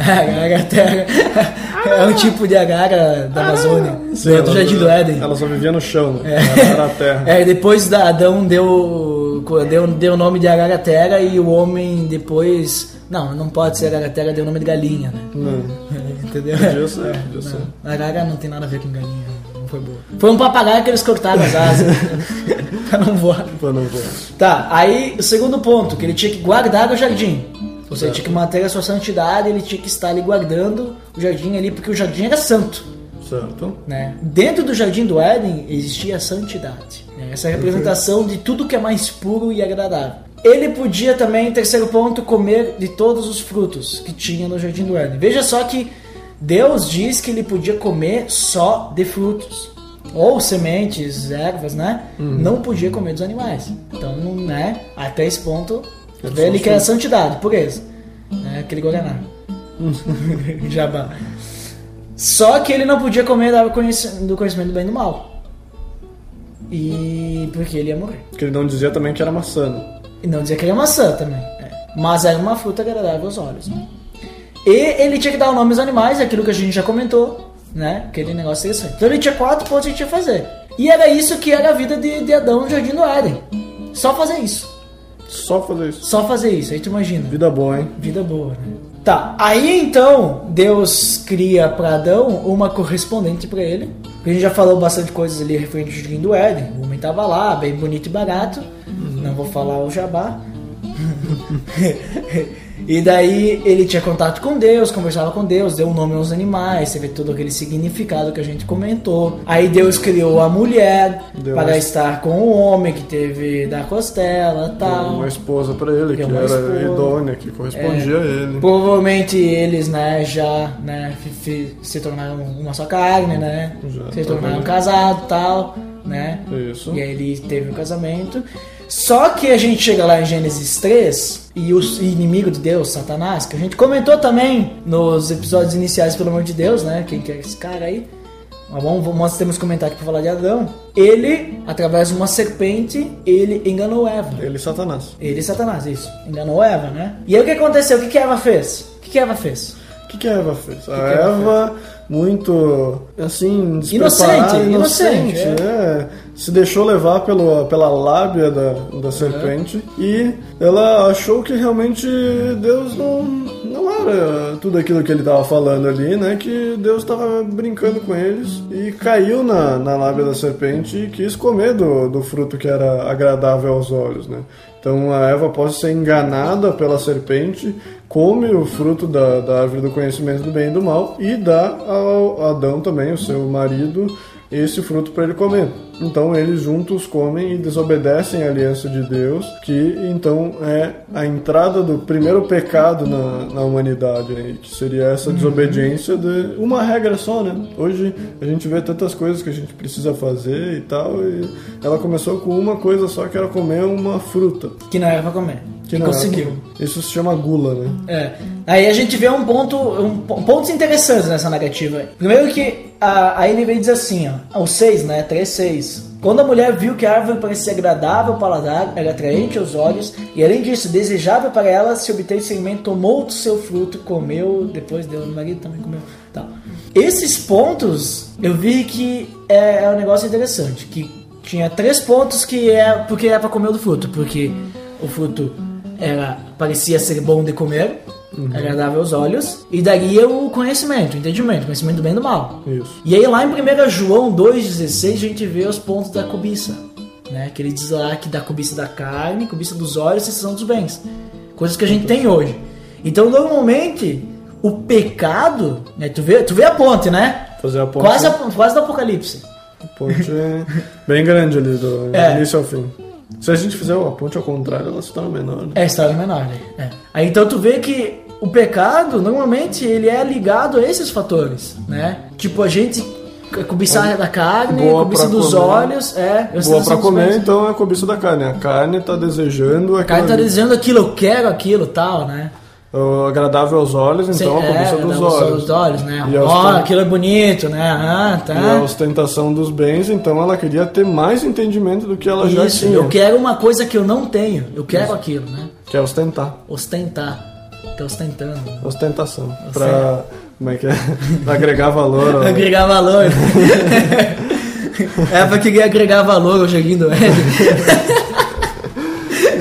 Speaker 3: araratera. É um tipo de arara da Amazônia.
Speaker 4: Sim,
Speaker 3: do
Speaker 4: ela-
Speaker 3: Jardim do Éden.
Speaker 4: Ela só vivia no chão?
Speaker 3: É.
Speaker 4: Arara, terra.
Speaker 3: É, depois da Adão deu, deu, deu o nome de araratera e o homem depois. Não, não pode ser araratera, deu o nome de galinha, né?
Speaker 4: Não,
Speaker 3: Entendeu?
Speaker 4: podia ser, podia ser.
Speaker 3: Não, arara não tem nada a ver com galinha, não foi boa. Foi um papagaio que eles cortaram as asas pra não voar.
Speaker 4: Pô, não vou.
Speaker 3: Tá, aí o segundo ponto, que ele tinha que guardar o jardim. Ou seja, tinha que manter a sua santidade, ele tinha que estar ali guardando o jardim ali, porque o jardim era santo.
Speaker 4: Certo.
Speaker 3: Né? Dentro do jardim do Éden existia a santidade. né? Essa é representação de tudo que é mais puro e agradável. Ele podia também, terceiro ponto, comer de todos os frutos que tinha no jardim do Éden. Veja só que Deus diz que ele podia comer só de frutos. Ou sementes, ervas, né? Não podia comer dos animais. Então, né? Até esse ponto, vê ele
Speaker 4: só
Speaker 3: que é a
Speaker 4: fruto.
Speaker 3: santidade, pureza. Né? Aquele Guaraná. Jabá. Só que ele não podia comer da do conhecimento do bem e do mal. E porque ele ia morrer.
Speaker 4: Porque ele não dizia também que era maçã. né?
Speaker 3: E não dizia que era maçã também. é. Mas era uma fruta agradável aos olhos. Né? E ele tinha que dar o nome aos animais, aquilo que a gente já comentou, né? Aquele negócio interessante. Então ele tinha quatro pontos que tinha que fazer. E era isso que era a vida de, de Adão no Jardim do Éden. Só fazer isso.
Speaker 4: Só fazer isso.
Speaker 3: Só fazer isso. Aí tu imagina.
Speaker 4: Vida boa, hein?
Speaker 3: Vida boa, né? Tá, aí então Deus cria para Adão uma correspondente para ele. A gente já falou bastante coisas ali referente ao jardim do Éden. O homem tava lá, bem bonito e barato. Não vou falar o jabá. e daí ele tinha contato com Deus, conversava com Deus, deu um nome aos animais, teve todo aquele significado que a gente comentou. Aí Deus criou a mulher
Speaker 4: Deu
Speaker 3: para estar com o homem que teve da costela
Speaker 4: Deu
Speaker 3: tal.
Speaker 4: uma esposa pra ele, que
Speaker 3: Deu
Speaker 4: era
Speaker 3: esposa.
Speaker 4: idônea, que correspondia a ele.
Speaker 3: Provavelmente eles, né, já né, se tornaram uma só carne, né?
Speaker 4: Já,
Speaker 3: se tornaram
Speaker 4: também.
Speaker 3: casados tal, né?
Speaker 4: Isso.
Speaker 3: E aí ele teve o casamento. Só que a gente chega lá em Gênesis 3 e o inimigo de Deus, Satanás, que a gente comentou também nos episódios iniciais, pelo amor de Deus, né? Quem que é esse cara aí? Mas vamos, nós temos comentário para falar de Adão. Ele, através de uma serpente, ele enganou Eva.
Speaker 4: Ele e Satanás.
Speaker 3: Ele e Satanás, isso. Enganou Eva, né? E aí o que aconteceu? O que, que Eva fez? O que, que Eva fez?
Speaker 4: O que, que a Eva fez? a
Speaker 3: que Eva
Speaker 4: Eva, muito, assim, despreparada,
Speaker 3: Inocente, inocente,
Speaker 4: é. Se deixou levar pelo, pela lábia da, da serpente e ela achou que realmente Deus não, não era tudo aquilo que ele estava falando ali, né? Que Deus estava brincando com eles e caiu na, na lábia da serpente e quis comer do, do fruto que era agradável aos olhos, né? Então a Eva pode ser enganada pela serpente, come o fruto da, da árvore do conhecimento do bem e do mal e dá ao Adão também, o seu marido, esse fruto para ele comer. Então eles juntos comem e desobedecem a aliança de Deus, que então é a entrada do primeiro pecado na, na humanidade, né? que seria essa desobediência de uma regra só, né? Hoje a gente vê tantas coisas que a gente precisa fazer e tal, e ela começou com uma coisa só que era comer uma fruta.
Speaker 3: Que não era pra comer. Que,
Speaker 4: era
Speaker 3: conseguiu.
Speaker 4: Isso se chama gula, né?
Speaker 3: É. Aí a gente vê um ponto, um, po- pontos interessantes nessa narrativa. Primeiro que a, aí ele vem dizer assim, ó, o 6, né? 3, 6. Quando a mulher viu que a árvore parecia agradável ao paladar, era atraente aos olhos, e além disso, desejável para ela se obter discernimento, tomou do seu fruto, comeu, depois deu no marido também comeu. Tal. Esses pontos, eu vi que é, é um negócio interessante, que tinha três pontos que é porque era para comer do fruto, porque o fruto era parecia ser bom de comer, agradável aos olhos, e daria o conhecimento, o entendimento, conhecimento do bem e do mal.
Speaker 4: Isso.
Speaker 3: E aí lá em 1 João 2,16 a gente vê os pontos da cobiça. Né? Que ele diz lá que da cobiça da carne, cobiça dos olhos e são dos bens. Coisas que a gente tem hoje. Então normalmente o pecado, né? tu, vê, tu vê a ponte, né?
Speaker 4: Fazer a ponte.
Speaker 3: Quase, a- quase do apocalipse.
Speaker 4: A ponte é bem grande ali, do
Speaker 3: É.
Speaker 4: início ao fim. Se a gente fizer a ponte ao contrário, ela se torna menor. Né?
Speaker 3: É história menor, né? É. Aí então tu vê que o pecado, normalmente, ele é ligado a esses fatores, né? Tipo, a gente cobiçar da carne,
Speaker 4: Boa
Speaker 3: cobiça dos
Speaker 4: comer.
Speaker 3: olhos, é.
Speaker 4: Boa
Speaker 3: dos
Speaker 4: comer,
Speaker 3: bens.
Speaker 4: então é a cobiça da carne. A carne tá desejando
Speaker 3: O cara
Speaker 4: aquilo
Speaker 3: tá dizendo aquilo, eu quero aquilo, tal, né?
Speaker 4: O agradável aos olhos, então
Speaker 3: Sim,
Speaker 4: a cobiça
Speaker 3: é,
Speaker 4: dos
Speaker 3: dá os-
Speaker 4: olhos.
Speaker 3: os olhos, né?
Speaker 4: E
Speaker 3: Ó,
Speaker 4: ostent-
Speaker 3: aquilo é bonito, né? Ah,
Speaker 4: E a
Speaker 3: tá.
Speaker 4: ostentação dos bens, então ela queria ter mais entendimento do que ela já
Speaker 3: Isso,
Speaker 4: tinha.
Speaker 3: eu quero uma coisa que eu não tenho. Eu quero aquilo, né?
Speaker 4: Que é ostentar.
Speaker 3: Ostentar. Tá ostentando.
Speaker 4: Ostentação. Pra. Como é que é? pra agregar valor.
Speaker 3: Agregar valor. é pra querer agregar valor ao joguinho do Ed.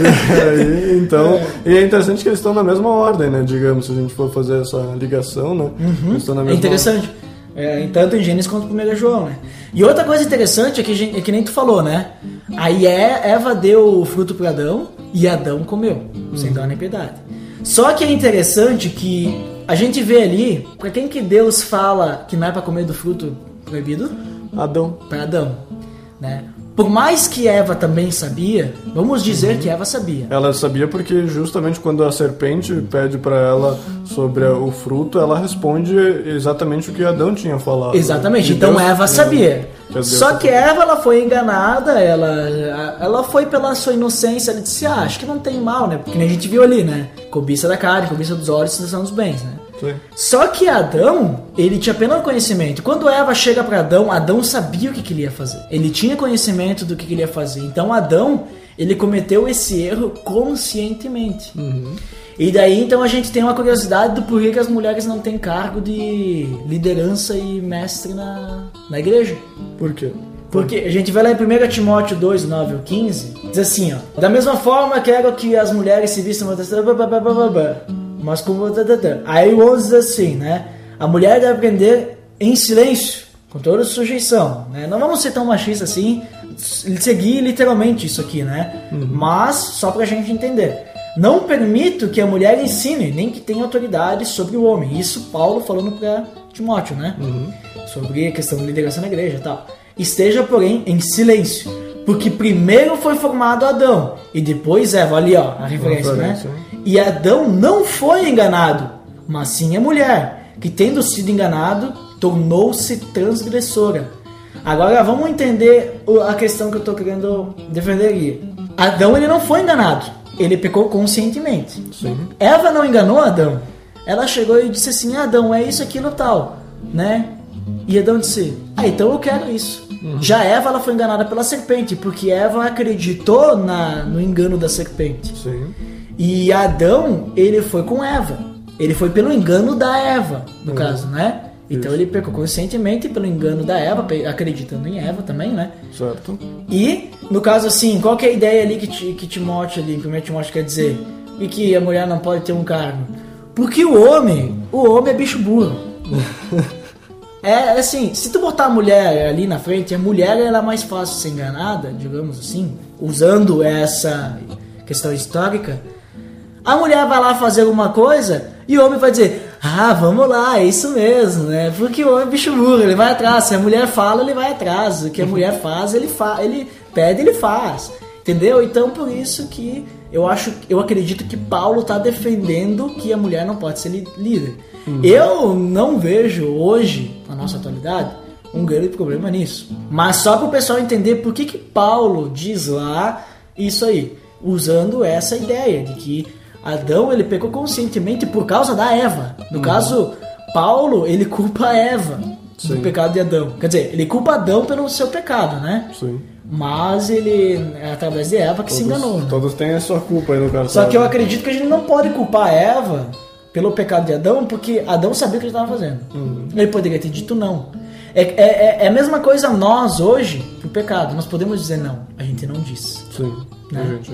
Speaker 4: Aí, então, e é interessante que eles estão na mesma ordem, né? Digamos, se a gente for fazer essa ligação, né? Eles estão na
Speaker 3: É
Speaker 4: mesma
Speaker 3: interessante. É, tanto em Gênesis quanto em 1 João, né? E outra coisa interessante é que, é que nem tu falou, né? Aí é, Eva deu o fruto para Adão e Adão comeu, sem dó nem piedade. Só que é interessante que a gente vê ali, pra quem que Deus fala que não é pra comer do fruto proibido?
Speaker 4: Adão.
Speaker 3: Para Adão, né? Por mais que Eva também sabia, vamos dizer que Eva sabia.
Speaker 4: Ela sabia porque justamente quando a serpente pede pra ela sobre o fruto, ela responde exatamente o que Adão tinha falado.
Speaker 3: Exatamente, então
Speaker 4: Deus-
Speaker 3: Eva sabia.
Speaker 4: Que
Speaker 3: Só que Eva ela foi enganada, ela, ela foi pela sua inocência, ela disse, ah, acho que não tem mal, né? Porque nem a gente viu ali, né? Cobiça da carne, cobiça dos olhos, são dos bens, né?
Speaker 4: Sim.
Speaker 3: Só que Adão, ele tinha apenas conhecimento. Quando Eva chega para Adão, Adão sabia o que, que ele ia fazer. Ele tinha conhecimento do que, que ele ia fazer. Então Adão, ele cometeu esse erro conscientemente. E daí então a gente tem uma curiosidade do porquê que as mulheres não têm cargo de liderança e mestre na, na igreja.
Speaker 4: Por quê?
Speaker 3: Porque a gente vai lá em 1 Timóteo 2, 9 ao 15, diz assim, ó. Da mesma forma, quero que as mulheres se vistam... blá, blá, blá, blá, blá, Mas como... Aí o 11 diz assim, né? A mulher deve aprender em silêncio, com toda sujeição, né? Não vamos ser tão machistas assim, seguir literalmente isso aqui, né? Mas, só pra gente entender. Não permito que a mulher ensine, nem que tenha autoridade sobre o homem. Isso Paulo falando pra Timóteo, né? Sobre a questão de liderança na igreja e tal. Esteja, porém, em silêncio. Porque primeiro foi formado Adão e depois Eva. Ali, ó, a referência, né?
Speaker 4: referência.
Speaker 3: E Adão não foi enganado, mas sim a mulher, que tendo sido enganado, tornou-se transgressora. Agora vamos entender a questão que eu tô querendo defender aqui. Adão ele não foi enganado, ele pecou conscientemente.
Speaker 4: Sim.
Speaker 3: Eva não enganou Adão. Ela chegou e disse assim: Adão, é isso, aquilo, tal, né? E Adão disse: Ah, então eu quero isso. Já Eva ela foi enganada pela serpente, porque Eva acreditou na, no engano da serpente.
Speaker 4: Sim.
Speaker 3: E Adão, ele foi com Eva. Ele foi pelo engano da Eva, no caso, né? Então ele pecou conscientemente pelo engano da Eva, acreditando em Eva também, né?
Speaker 4: Certo.
Speaker 3: E, no caso assim, qual que é a ideia ali que, Ti- que Timóteo ali, em 1 Timóteo quer dizer? E que a mulher não pode ter um cargo? Porque o homem, o homem é bicho burro. É assim, se tu botar a mulher ali na frente, a mulher ela é mais fácil de ser enganada, digamos assim, usando essa questão histórica. A mulher vai lá fazer alguma coisa e o homem vai dizer, ah, vamos lá, é isso mesmo, né? Porque o homem é bicho burro, ele vai atrás. Se a mulher fala, ele vai atrás. O que a mulher faz, ele, fa ele pede, ele faz. Entendeu? Então por isso que eu acho, eu acredito que Paulo está defendendo que a mulher não pode ser li- líder. Eu não vejo hoje, na nossa atualidade, um grande problema nisso. Mas só para o pessoal entender por que, que Paulo diz lá isso aí, usando essa ideia de que Adão ele pecou conscientemente por causa da Eva. No caso, Paulo ele culpa a Eva do
Speaker 4: Sim.
Speaker 3: pecado de Adão. Quer dizer, ele culpa Adão pelo seu pecado, né?
Speaker 4: Sim.
Speaker 3: Mas ele é através de Eva que se enganou. né?
Speaker 4: Todos têm a sua culpa aí no caso.
Speaker 3: Só que eu acredito que a gente não pode culpar Eva pelo pecado de Adão, porque Adão sabia o que ele estava fazendo. Ele poderia ter dito não. É, é, é- é a mesma coisa nós hoje, o pecado. Nós podemos dizer não, a gente não diz.
Speaker 4: Sim.
Speaker 3: Né?
Speaker 4: A gente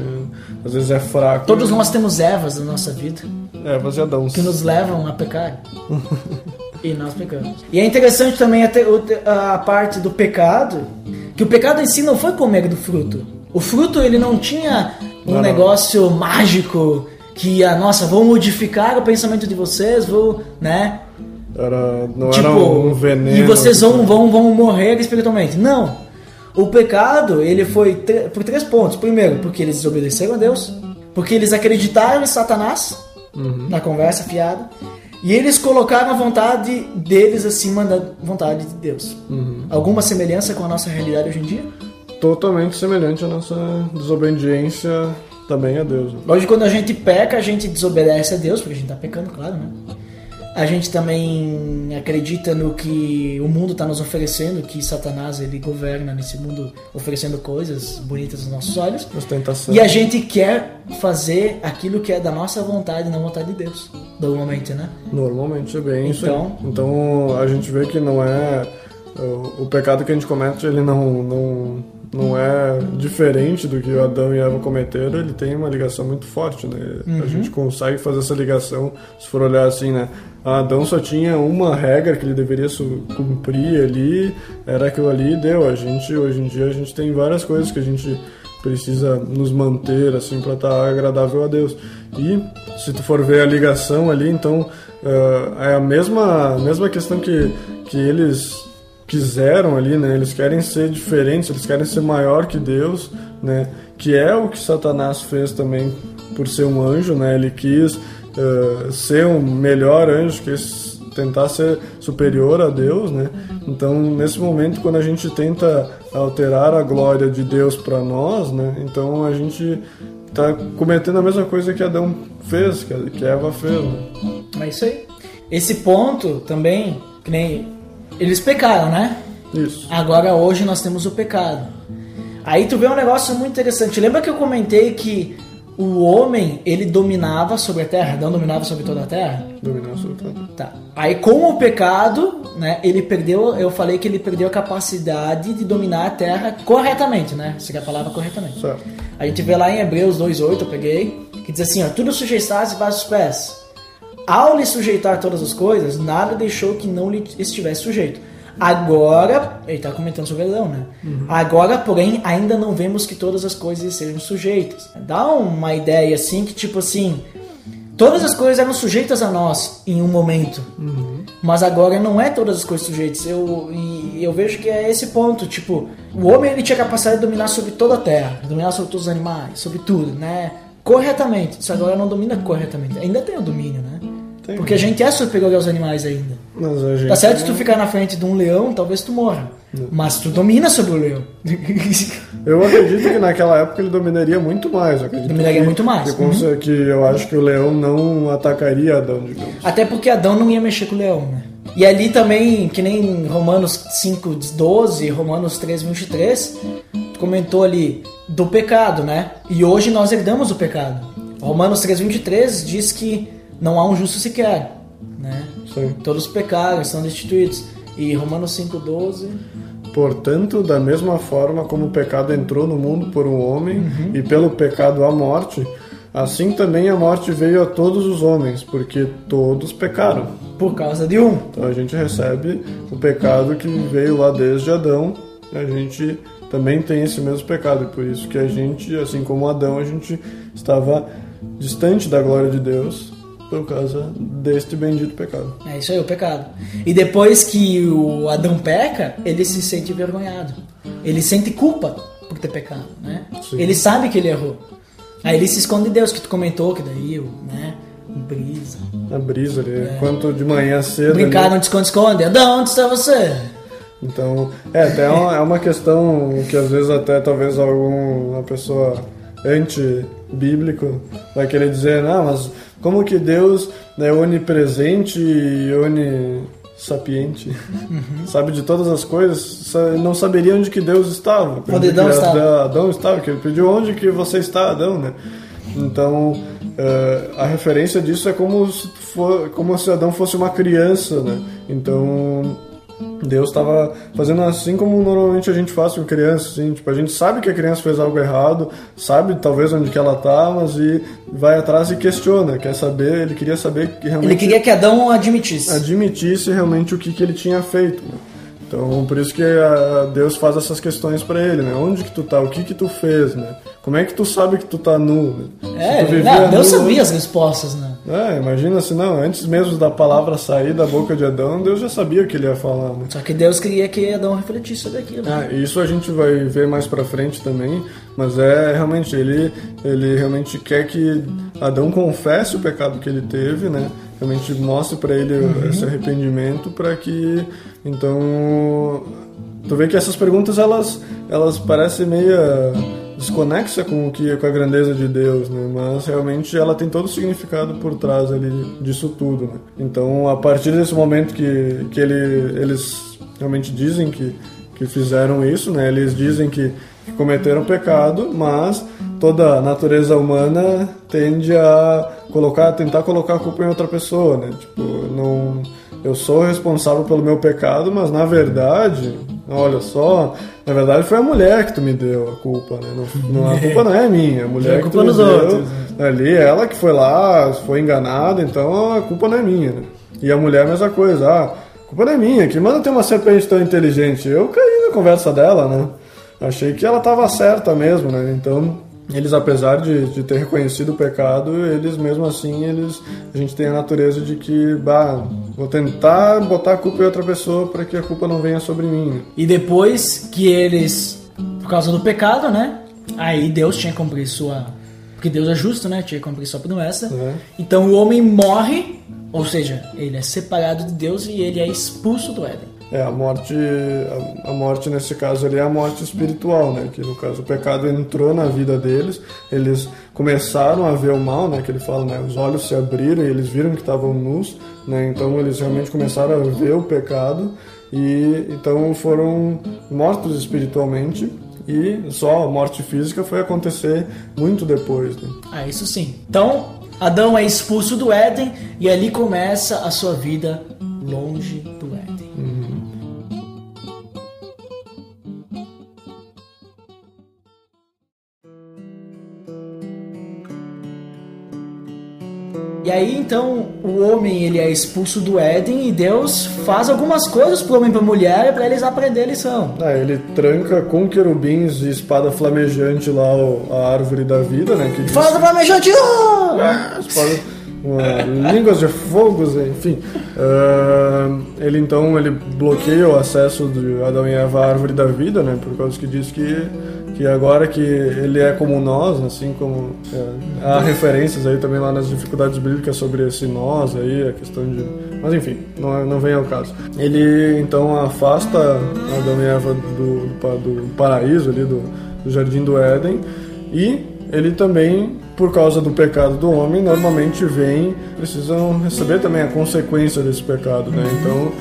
Speaker 4: às vezes é fraco.
Speaker 3: Todos nós temos Evas na nossa vida
Speaker 4: É, você Adão.
Speaker 3: que nos levam a pecar. e nós pecamos. E é interessante também a, a parte do pecado, que o pecado em si não foi comer do fruto. O fruto ele não tinha um
Speaker 4: Não, não.
Speaker 3: negócio mágico que a nossa vou modificar o pensamento de vocês, vou, né?
Speaker 4: Era, não
Speaker 3: tipo,
Speaker 4: era um veneno.
Speaker 3: e vocês vão, vão, vão morrer espiritualmente. Não. O pecado, ele foi por três pontos. Primeiro, porque eles desobedeceram a Deus. Porque eles acreditaram em Satanás,
Speaker 4: Uhum.
Speaker 3: na conversa fiada. E eles colocaram a vontade deles acima da vontade de Deus.
Speaker 4: Uhum.
Speaker 3: Alguma semelhança com a nossa realidade hoje em dia?
Speaker 4: Totalmente semelhante à nossa desobediência também a Deus. né?
Speaker 3: Hoje, quando a gente peca, a gente desobedece a Deus, porque a gente tá pecando, claro, né? A gente também acredita no que o mundo está nos oferecendo, que Satanás ele governa nesse mundo oferecendo coisas bonitas aos nossos olhos.
Speaker 4: Ostentação.
Speaker 3: E a gente quer fazer aquilo que é da nossa vontade, não vontade de Deus. Normalmente, né?
Speaker 4: Normalmente é bem isso
Speaker 3: Então-
Speaker 4: aí. Então a gente vê que não é. O, o pecado que a gente comete, ele não, não, não é diferente do que o Adão e Eva cometeram, ele tem uma ligação muito forte, né?
Speaker 3: Uhum.
Speaker 4: A gente consegue fazer essa ligação, se for olhar assim, né? Adão só tinha uma regra que ele deveria cumprir ali, era aquilo ali e deu. A gente, hoje em dia, a gente tem várias coisas que a gente precisa nos manter assim para estar agradável a Deus. E se tu for ver a ligação ali, então eh, é a mesma a mesma questão que que eles quiseram ali, né? Eles querem ser diferentes, eles querem ser maior que Deus, né? Que é o que Satanás fez também por ser um anjo, né? Ele quis eh, ser um melhor anjo, quis tentar ser superior a Deus, né? Então, nesse momento, quando a gente tenta alterar a glória de Deus para nós, né? Então a gente tá cometendo a mesma coisa que Adão fez, que Eva fez, né?
Speaker 3: É isso aí. Esse ponto também, que nem. Eles pecaram, né?
Speaker 4: Isso.
Speaker 3: Agora hoje nós temos o pecado. Aí tu vê um negócio muito interessante. Lembra que eu comentei que o homem ele dominava sobre a terra? Adão dominava sobre toda a terra?
Speaker 4: Dominar sobre tudo.
Speaker 3: Tá. Aí com o pecado, né, ele perdeu, eu falei que ele perdeu a capacidade de dominar a terra corretamente, né? Seria a palavra corretamente.
Speaker 4: Certo.
Speaker 3: A gente vê lá em Hebreus 2:8, eu peguei, que diz assim, ó, tudo sujeitasse debaixo dos pés. Ao lhe sujeitar todas as coisas, nada deixou que não lhe estivesse sujeito. Agora, ele está comentando sobre Adão, né? Agora, porém, ainda não vemos que todas as coisas sejam sujeitas. Dá uma ideia assim que tipo assim, todas as coisas eram sujeitas a nós em um momento. Mas agora não é todas as coisas sujeitas. Eu, e eu vejo que é esse ponto. Tipo, o homem ele tinha capacidade de dominar sobre toda a terra, dominar sobre todos os animais, sobre tudo, né? Corretamente. Isso agora não domina corretamente. Ainda tem o domínio, né?
Speaker 4: Tem.
Speaker 3: Porque a gente é superior aos animais ainda. Tá certo se tu ficar na frente de um leão, talvez tu morra. Mas tu domina sobre o leão.
Speaker 4: Eu acredito que naquela época ele dominaria muito mais. Eu
Speaker 3: Dominaria
Speaker 4: que-
Speaker 3: muito mais,
Speaker 4: Que, cons- que eu acho que o leão não atacaria Adão, digamos.
Speaker 3: Até porque Adão não ia mexer com o leão, né? E ali também, que nem Romanos 5, 12, Romanos 3, 23, tu comentou ali do pecado, né? E hoje nós herdamos o pecado. Romanos 3, 23 diz que não há um justo sequer, né?
Speaker 4: Sim.
Speaker 3: Todos pecaram, estão destituídos. E Romanos 5, 12...
Speaker 4: Portanto, da mesma forma como o pecado entrou no mundo por um homem
Speaker 3: Uhum.
Speaker 4: e pelo pecado a morte, assim também a morte veio a todos os homens, porque todos pecaram.
Speaker 3: Por causa de um.
Speaker 4: Então a gente recebe o pecado que veio lá desde Adão, a gente também tem esse mesmo pecado, e por isso que a gente, assim como Adão, a gente estava distante da glória de Deus por causa deste bendito pecado.
Speaker 3: É isso aí, o pecado. E depois que o Adão peca, ele se sente envergonhado. Ele sente culpa por ter pecado, né?
Speaker 4: Sim.
Speaker 3: Ele sabe que ele errou. Aí ele se esconde de Deus, que tu comentou, que daí, né? Brisa.
Speaker 4: A brisa ali, quanto de manhã cedo.
Speaker 3: Brincar
Speaker 4: ali,
Speaker 3: não te esconde, esconde. Adão, onde está você?
Speaker 4: Então, é, até é uma, é uma questão que às vezes até talvez alguma pessoa anti-bíblico vai querer dizer, não, mas como que Deus é onipresente e onissapiente, sabe de todas as coisas, sa- não saberia onde que Deus estava.
Speaker 3: Onde Adão estava.
Speaker 4: Adão- estava, que ele pediu onde que você está, Adão, né? Então, eh, a referência disso é como se, for, como se Adão fosse uma criança, né? Então, Deus estava fazendo assim como normalmente a gente faz com criança, assim, tipo, a gente sabe que a criança fez algo errado, sabe talvez onde que ela tá, mas e vai atrás e questiona, quer saber, ele queria saber que realmente
Speaker 3: Ele queria que Adão admitisse.
Speaker 4: admitisse realmente o que, que ele tinha feito. né? Então, por isso que a- Deus faz essas questões para ele, né? Onde que tu tá? O que que tu fez, né? Como é que tu sabe que tu tá nu? Né?
Speaker 3: É, não, Deus
Speaker 4: nu
Speaker 3: sabia as respostas, né?
Speaker 4: É, imagina se não, antes mesmo da palavra sair da boca de Adão, Deus já sabia o que ele ia falar, né?
Speaker 3: Só que Deus queria que Adão refletisse sobre aquilo.
Speaker 4: Ah, e isso a gente vai ver mais pra frente também, mas é realmente ele ele realmente quer que Adão confesse o pecado que ele teve, né? Realmente mostre pra ele esse arrependimento para que então tu vê que essas perguntas elas elas parecem meio desconexa com o que com a grandeza de Deus, né? Mas realmente ela tem todo o significado por trás ali disso tudo, né? Então, a partir desse momento que que ele eles realmente dizem que que fizeram isso, né? Eles dizem que, que cometeram pecado, mas toda a natureza humana tende a colocar, tentar colocar a culpa em outra pessoa, né? Tipo, não, eu sou responsável pelo meu pecado, mas na verdade, olha só, na verdade foi a mulher que tu me deu a culpa, né? Não, não- a culpa não é minha, a mulher
Speaker 3: É
Speaker 4: que
Speaker 3: culpa
Speaker 4: tu me
Speaker 3: dos
Speaker 4: deu,
Speaker 3: outros,
Speaker 4: ali, ela que foi lá, foi enganada, então a culpa não é minha, né? E a mulher a mesma coisa, ah, a culpa não é minha, que manda ter uma serpente tão inteligente. Eu caí na conversa dela, né? Achei que ela estava certa mesmo, né? Então, eles, apesar de, de ter reconhecido o pecado, eles mesmo assim, eles a gente tem a natureza de que, bah, vou tentar botar a culpa em outra pessoa para que a culpa não venha sobre mim.
Speaker 3: E depois que eles, por causa do pecado, né? Aí Deus tinha que cumprir sua. Porque Deus é justo, né? Tinha que cumprir sua promessa.
Speaker 4: É.
Speaker 3: Então o homem morre, ou seja, ele é separado de Deus e ele é expulso do Éden.
Speaker 4: É, a morte, a, a morte nesse caso ali é a morte espiritual, né? Que no caso o pecado entrou na vida deles, eles começaram a ver o mal, né? Que ele fala, né? Os olhos se abriram e eles viram que estavam nus, né? Então eles realmente começaram a ver o pecado e então foram mortos espiritualmente e só a morte física foi acontecer muito depois, né?
Speaker 3: Ah, isso sim. Então, Adão é expulso do Éden e ali começa a sua vida longe do Éden. E aí então o homem ele é expulso do Éden e Deus faz algumas coisas pro homem e pra mulher para eles aprenderem a lição.
Speaker 4: Ah, ele tranca com querubins e espada flamejante lá o- a árvore da vida, né? Que diz-
Speaker 3: Fala do flamejante!
Speaker 4: espada, línguas de fogos, enfim. Ah, ele então ele bloqueia o acesso de Adão e Eva à árvore da vida, né? Por causa que diz que que agora que ele é como nós, assim como é, há referências aí também lá nas dificuldades bíblicas sobre esse nós aí, a questão de, mas enfim, não, é- não vem ao caso. Ele então afasta Adão e Eva do, do, do paraíso ali do, do jardim do Éden e ele também, por causa do pecado do homem, normalmente vem, precisam receber também a consequência desse pecado, né? Então,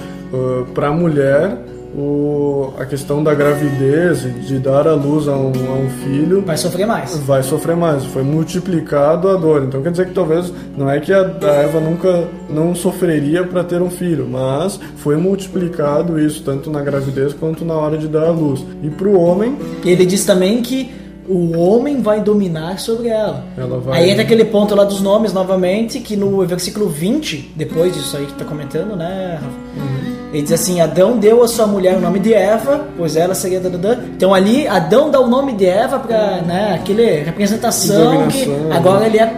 Speaker 4: para a mulher, o, a questão da gravidez, de dar à luz a um, a um filho,
Speaker 3: Vai sofrer mais.
Speaker 4: vai sofrer mais. Foi multiplicado a dor. Então quer dizer que talvez não é que a, a Eva nunca não sofreria para ter um filho, mas foi multiplicado isso tanto na gravidez quanto na hora de dar à luz. E para o homem,
Speaker 3: Ele diz também que o homem vai dominar sobre ela.
Speaker 4: Ela vai-
Speaker 3: Aí entra aquele ponto lá dos nomes novamente, que no versículo 20, depois disso aí que tá comentando, né, Rafa?
Speaker 4: Uhum.
Speaker 3: Ele diz assim: Adão deu à sua mulher o nome de Eva, pois ela seria. dadadã. Então ali, Adão dá o nome de Eva para né, aquele representação que agora ele é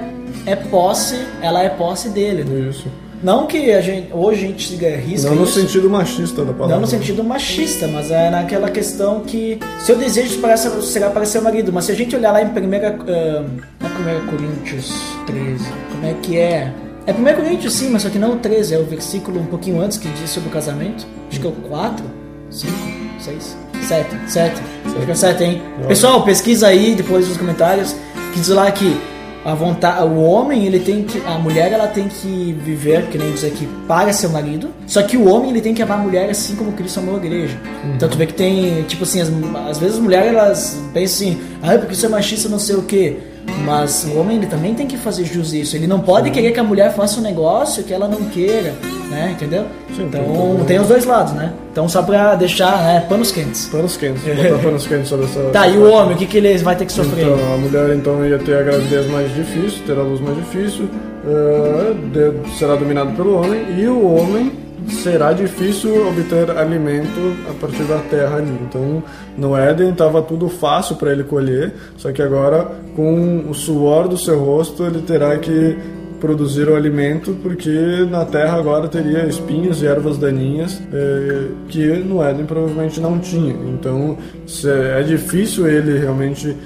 Speaker 3: é posse, ela é posse dele. né?
Speaker 4: Isso.
Speaker 3: Não que a gente, hoje a gente siga risca
Speaker 4: Não no
Speaker 3: isso,
Speaker 4: sentido machista da palavra.
Speaker 3: não no sentido machista, mas é naquela questão que seu desejo para ser- será para seu marido. Mas se a gente olhar lá em 1 na 1 Coríntios 13, como é que é? É 1 Coríntios sim, mas só que não o 13, é o versículo um pouquinho antes que diz sobre o casamento. Acho que é o 4, 5, 6, 7, 7. Acho que é 7, hein? Pessoal, pesquisa aí depois nos comentários que diz lá que a vontade, o homem, ele tem que, a mulher, ela tem que viver, que nem diz aqui, para seu marido. Só que o homem, ele tem que amar a mulher assim como Cristo amou a igreja. Então tu vê que tem, tipo assim, as, às vezes as mulheres elas pensam assim, ah, porque isso é machista, não sei o quê. Mas o homem ele também tem que fazer jus isso. Ele não pode querer que a mulher faça um negócio que ela não queira, né? Entendeu?
Speaker 4: Sim,
Speaker 3: então
Speaker 4: tem
Speaker 3: tem os dois lados, né? Então só pra deixar, né, panos quentes.
Speaker 4: Panos quentes, botar panos quentes sobre essa.
Speaker 3: Tá, e o homem, o que, que ele vai ter que sofrer?
Speaker 4: Então, a mulher então ia ter a gravidez mais difícil, ter a luz mais difícil, de- será dominado pelo homem, e o homem será difícil obter alimento a partir da terra ali. Então, no Éden estava tudo fácil para ele colher, só que agora, com o suor do seu rosto, ele terá que produzir o alimento, porque na terra agora teria espinhos e ervas daninhas eh, que no Éden provavelmente não tinha. Então é difícil ele realmente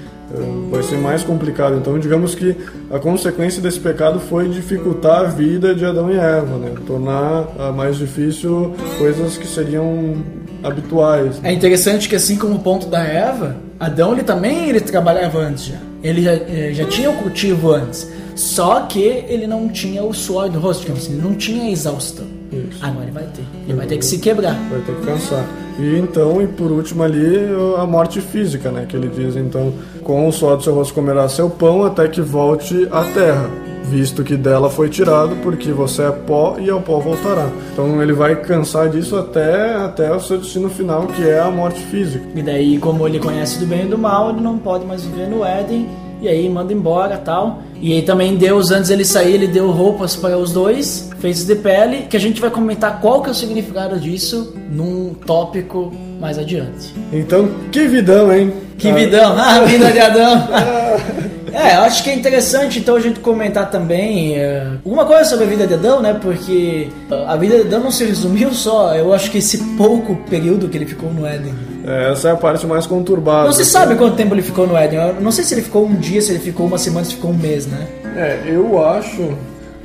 Speaker 4: vai ser mais complicado. Então digamos que a consequência desse pecado foi dificultar a vida de Adão e Eva, né? tornar ah, mais difícil coisas que seriam habituais.
Speaker 3: É interessante que assim como o ponto da Eva, Adão ele também ele trabalhava antes já. Ele já, eh, já tinha o cultivo antes. Só que ele não tinha o suor do rosto, digamos assim, ele não tinha a exaustão.
Speaker 4: Isso.
Speaker 3: Agora ele vai ter. Ele vai ter que se quebrar.
Speaker 4: vai ter que cansar. E então, e por último ali, a morte física, né? Que ele diz, então, com o suor do seu rosto comerá seu pão até que volte à terra, visto que dela foi tirado, porque você é pó e ao pó voltará. Então ele vai cansar disso até, até o seu destino final, que é a morte física.
Speaker 3: E daí, como ele conhece do bem e do mal, ele não pode mais viver no Éden. E aí manda embora tal. E aí também Deus, antes ele sair, ele deu roupas para os dois, feitos de pele, que a gente vai comentar qual que é o significado disso num tópico mais adiante.
Speaker 4: Então, que vidão, hein?
Speaker 3: Que
Speaker 4: Ah,
Speaker 3: vidão! Ah, a vida de Adão! É, eu acho que é interessante então a gente comentar também é, alguma coisa sobre a vida de Adão, né? Porque a vida de Adão não se resumiu só, eu acho que esse pouco período que ele ficou no Éden.
Speaker 4: é, Essa é a parte mais conturbada.
Speaker 3: Não se sabe quanto tempo ele ficou no Éden. Eu não sei se ele ficou um dia, se ele ficou uma semana, se ficou um mês, né?
Speaker 4: É, eu acho.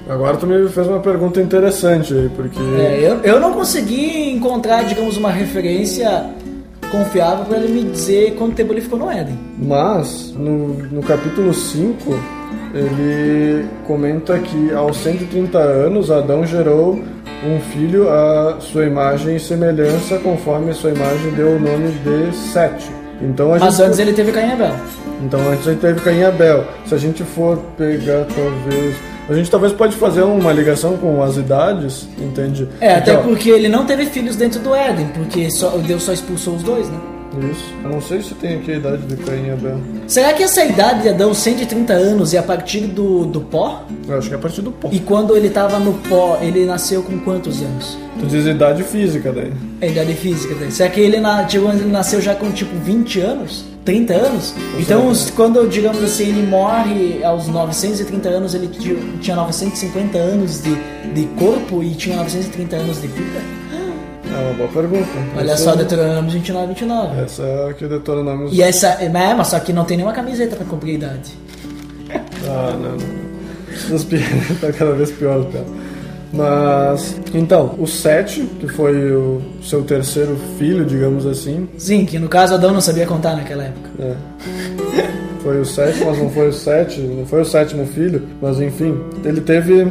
Speaker 4: Agora tu me fez uma pergunta interessante aí, porque.
Speaker 3: É, eu, eu não consegui encontrar, digamos, uma referência confiável para ele me dizer quanto tempo ele ficou no Éden.
Speaker 4: Mas, no, no capítulo 5, ele comenta que aos 130 anos Adão gerou um filho à sua imagem e semelhança, conforme a sua imagem deu o nome de Sete. Então a
Speaker 3: Mas
Speaker 4: gente.
Speaker 3: antes ele teve Caim e Abel.
Speaker 4: Então antes gente teve Caim e Abel. Se a gente for pegar, talvez. A gente talvez pode fazer uma ligação com as idades, entende?
Speaker 3: É, até
Speaker 4: Porque, ó,
Speaker 3: porque ele não teve filhos dentro do Éden, porque só, Deus só expulsou os dois, né?
Speaker 4: Isso. Eu não sei se tem aqui a idade de Caim e Abel.
Speaker 3: Será que essa idade de Adão, 130 anos, é a partir do, do pó?
Speaker 4: Eu acho que é a partir do ponto.
Speaker 3: E quando ele estava no pó, ele nasceu com quantos anos?
Speaker 4: Tu diz idade física daí.
Speaker 3: A idade física dele. Será que ele, na, tipo, ele nasceu já com tipo 20 anos? 30 anos? Então, os- quando, digamos assim, ele morre aos 930 anos, ele ti- tinha 950 anos de, de corpo e tinha 930 anos de vida?
Speaker 4: É uma boa pergunta.
Speaker 3: Olha
Speaker 4: Essa-
Speaker 3: só, Deuteronômio 29, 29.
Speaker 4: Essa é a que o Deuteronômio.
Speaker 3: E essa, é, mas só que não tem nenhuma camiseta pra cumprir a idade.
Speaker 4: Ah, não, não. Os tá cada vez pior, cara. Mas, então, o Sete, que foi o seu terceiro filho, digamos assim,
Speaker 3: Sim, que no caso Adão não sabia contar naquela época.
Speaker 4: é, foi o sétimo, mas não foi o sete, não foi o sétimo filho, mas enfim, ele teve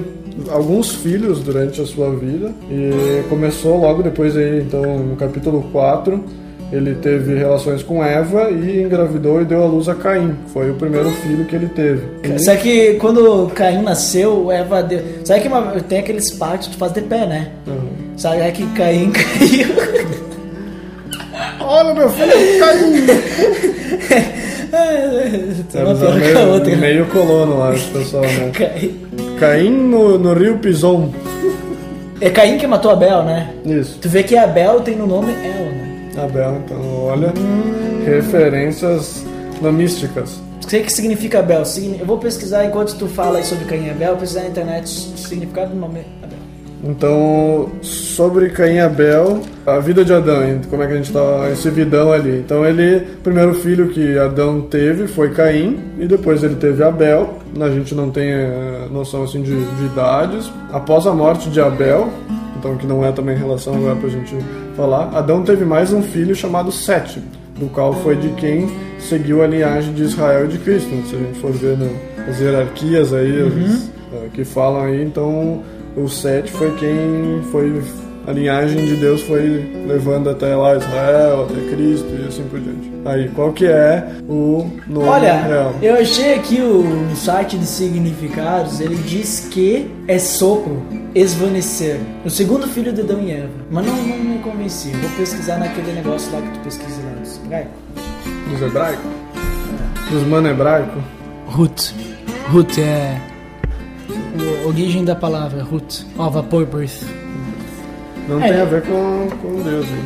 Speaker 4: alguns filhos durante a sua vida e começou logo depois aí, então, no capítulo 4, ele teve relações com Eva e engravidou e deu à luz a Caim. Foi o primeiro filho que ele teve. E-
Speaker 3: Será que quando Caim nasceu, Eva deu. Sabe que uma- tem aqueles partos que tu faz de pé, né?
Speaker 4: Uhum.
Speaker 3: Sabe que Caim caiu.
Speaker 4: Olha meu filho, Caim!
Speaker 3: Tem uma
Speaker 4: Eles
Speaker 3: pior
Speaker 4: eram
Speaker 3: que a
Speaker 4: meio,
Speaker 3: outra.
Speaker 4: meio colono lá, esse pessoal, né?
Speaker 3: Caim.
Speaker 4: Caim no, no Rio Pison.
Speaker 3: É Caim que matou Abel, né?
Speaker 4: Isso.
Speaker 3: Tu vê que Abel tem no nome El, né?
Speaker 4: Abel, então, olha, referências nomísticas.
Speaker 3: O que, que significa Abel? Eu vou pesquisar enquanto tu fala sobre Caim e Abel, vou pesquisar na internet o significado do nome Abel.
Speaker 4: Então, sobre Caim e Abel, a vida de Adão, como é que a gente tá, esse vidão ali. Então, ele, o primeiro filho que Adão teve foi Caim, e depois ele teve Abel. A gente não tem eh, noção assim de, de idades. Após a morte de Abel, então que não é também relação agora pra gente falar, Adão teve mais um filho chamado Sete, do qual foi de quem seguiu a linhagem de Israel e de Cristo. Se a gente for ver né, as hierarquias aí, as, eh, que falam aí, então o Sete foi quem foi a linhagem de Deus foi levando até lá Israel, até Cristo e assim por diante. Aí, qual que é o nome
Speaker 3: Olha,
Speaker 4: real?
Speaker 3: eu achei aqui o site de significados, ele diz que é sopro, esvanecer. O segundo filho de Adão e Eva. Mas não, não me convenci. Vou pesquisar naquele negócio lá que tu pesquisa lá dos hebraico.
Speaker 4: Dos hebraicos? Dos mano hebraico?
Speaker 3: Ruth. Ruth é a origem da palavra Ruth. Ó, vapor birth.
Speaker 4: Não
Speaker 3: É.
Speaker 4: tem a ver com, com Deus, hein?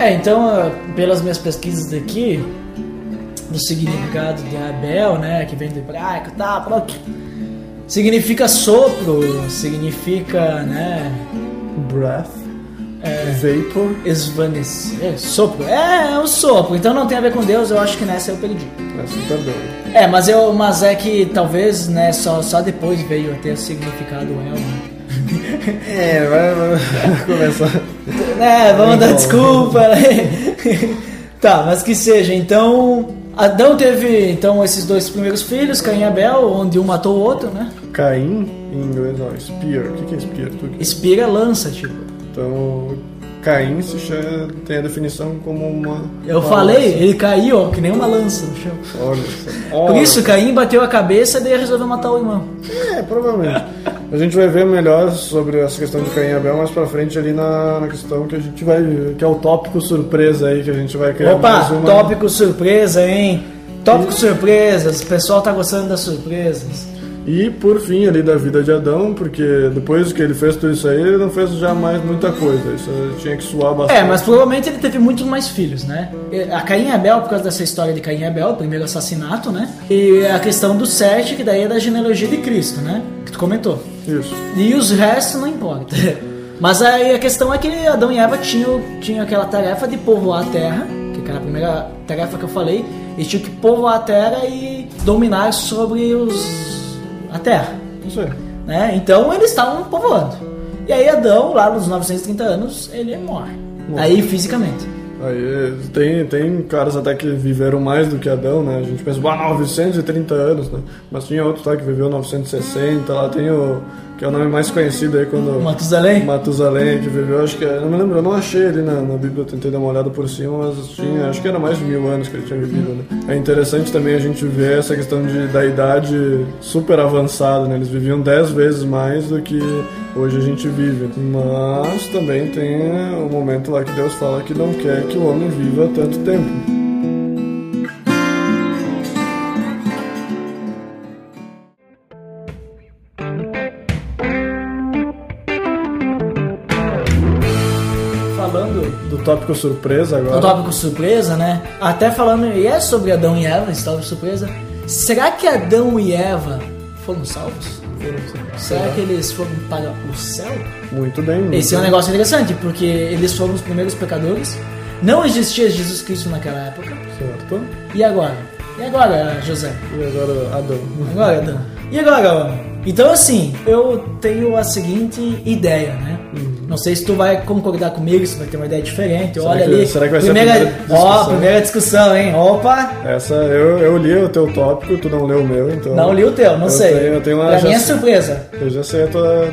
Speaker 3: É, então, ah, pelas minhas pesquisas aqui, do significado de Abel, né, que vem do hebraico, tá, pronto. Significa sopro, significa, né,
Speaker 4: Breath.
Speaker 3: É.
Speaker 4: Vapor.
Speaker 3: esvanecer, sopro. É, é um sopro, então não tem a ver com Deus, eu acho que nessa eu perdi.
Speaker 4: Assim também.
Speaker 3: É, mas eu, mas é que talvez, né, só, só depois veio a ter o significado El, né?
Speaker 4: É, vai, começar.
Speaker 3: É, vamos dar desculpa. né? tá, mas que seja. Então, Adão teve então esses dois primeiros filhos, Caim e Abel, onde um matou o outro, né?
Speaker 4: Caim, em inglês, ó, spear. O que é spear? Tu que-
Speaker 3: Espira lança, tipo.
Speaker 4: Então, Caim se chama, tem a definição como uma.
Speaker 3: Eu
Speaker 4: uma
Speaker 3: falei,
Speaker 4: lança.
Speaker 3: ele caiu, ó, que nem uma lança no chão.
Speaker 4: Olha só.
Speaker 3: Por isso, Caim bateu a cabeça e daí resolveu matar o irmão.
Speaker 4: É, provavelmente. A gente vai ver melhor sobre essa questão de Caim e Abel mais pra frente ali na, na questão que a gente vai. que é o tópico surpresa aí, que a gente vai criar
Speaker 3: Opa,
Speaker 4: uma.
Speaker 3: tópico surpresa, hein? Tópico surpresas, o pessoal tá gostando das surpresas.
Speaker 4: E por fim ali da vida de Adão, porque depois que ele fez tudo isso aí, ele não fez já mais muita coisa. Isso tinha que suar bastante.
Speaker 3: É, mas provavelmente ele teve muitos mais filhos, né? A Caim e Abel, por causa dessa história de Caim e Abel, o primeiro assassinato, né? E a questão do Sete, que daí é da genealogia de Cristo, né? Que tu comentou.
Speaker 4: Isso.
Speaker 3: E os restos não importa. Mas aí a questão é que Adão e Eva tinham, tinham aquela tarefa de povoar a terra, que era a primeira tarefa que eu falei, eles tinham que povoar a terra e dominar sobre os a terra
Speaker 4: Isso aí.
Speaker 3: né? Então eles estavam povoando. E aí Adão, lá nos 930 anos, ele morre.
Speaker 4: Morre.
Speaker 3: Aí fisicamente.
Speaker 4: Aí tem, tem caras até que viveram mais do que Adão, né? A gente pensa, ah, 930 anos, né? Mas tinha outro lá que viveu 960, lá tem o. que é o nome mais conhecido aí quando.
Speaker 3: Matusalém?
Speaker 4: Matusalém, que viveu, acho que. Eu não me lembro, eu não achei ali na, na Bíblia, eu tentei dar uma olhada por cima, mas tinha, acho que era mais de mil anos que ele tinha vivido, né? É interessante também a gente ver essa questão de, da idade super avançada, né? Eles viviam 10 vezes mais do que hoje a gente vive. Mas também tem o momento lá que Deus fala que não quer que o homem viva tanto tempo. Tópico surpresa agora.
Speaker 3: tópico surpresa, né? Até falando, e é sobre Adão e Eva, esse tópico surpresa. Será que Adão e Eva foram salvos? Será que eles foram para o céu?
Speaker 4: Muito bem.
Speaker 3: Esse é um negócio interessante, porque eles foram os primeiros pecadores. Não existia Jesus Cristo naquela época.
Speaker 4: Certo.
Speaker 3: E agora? E agora, José?
Speaker 4: E agora Adão.
Speaker 3: Agora, Dan. E agora, homem? Então, assim, eu tenho a seguinte ideia, né? Não sei se tu vai concordar comigo, se vai ter uma ideia diferente.
Speaker 4: Será
Speaker 3: Olha
Speaker 4: que-
Speaker 3: ali.
Speaker 4: será que vai ser a
Speaker 3: primeira,
Speaker 4: primeira
Speaker 3: Ó,
Speaker 4: discussão?
Speaker 3: primeira discussão, hein? Opa!
Speaker 4: Essa, eu, eu li o teu tópico, tu não leu o meu, então.
Speaker 3: Não li o teu, não
Speaker 4: eu
Speaker 3: sei.
Speaker 4: Tenho, eu tenho uma.
Speaker 3: pra
Speaker 4: já
Speaker 3: mim é surpresa.
Speaker 4: Eu já sei a tua.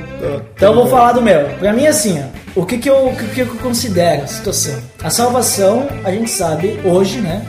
Speaker 3: Então eu vou falar do meu. Pra mim, assim, ó, o que, que, eu, o que, que eu considero a situação? A salvação, a gente sabe hoje, né?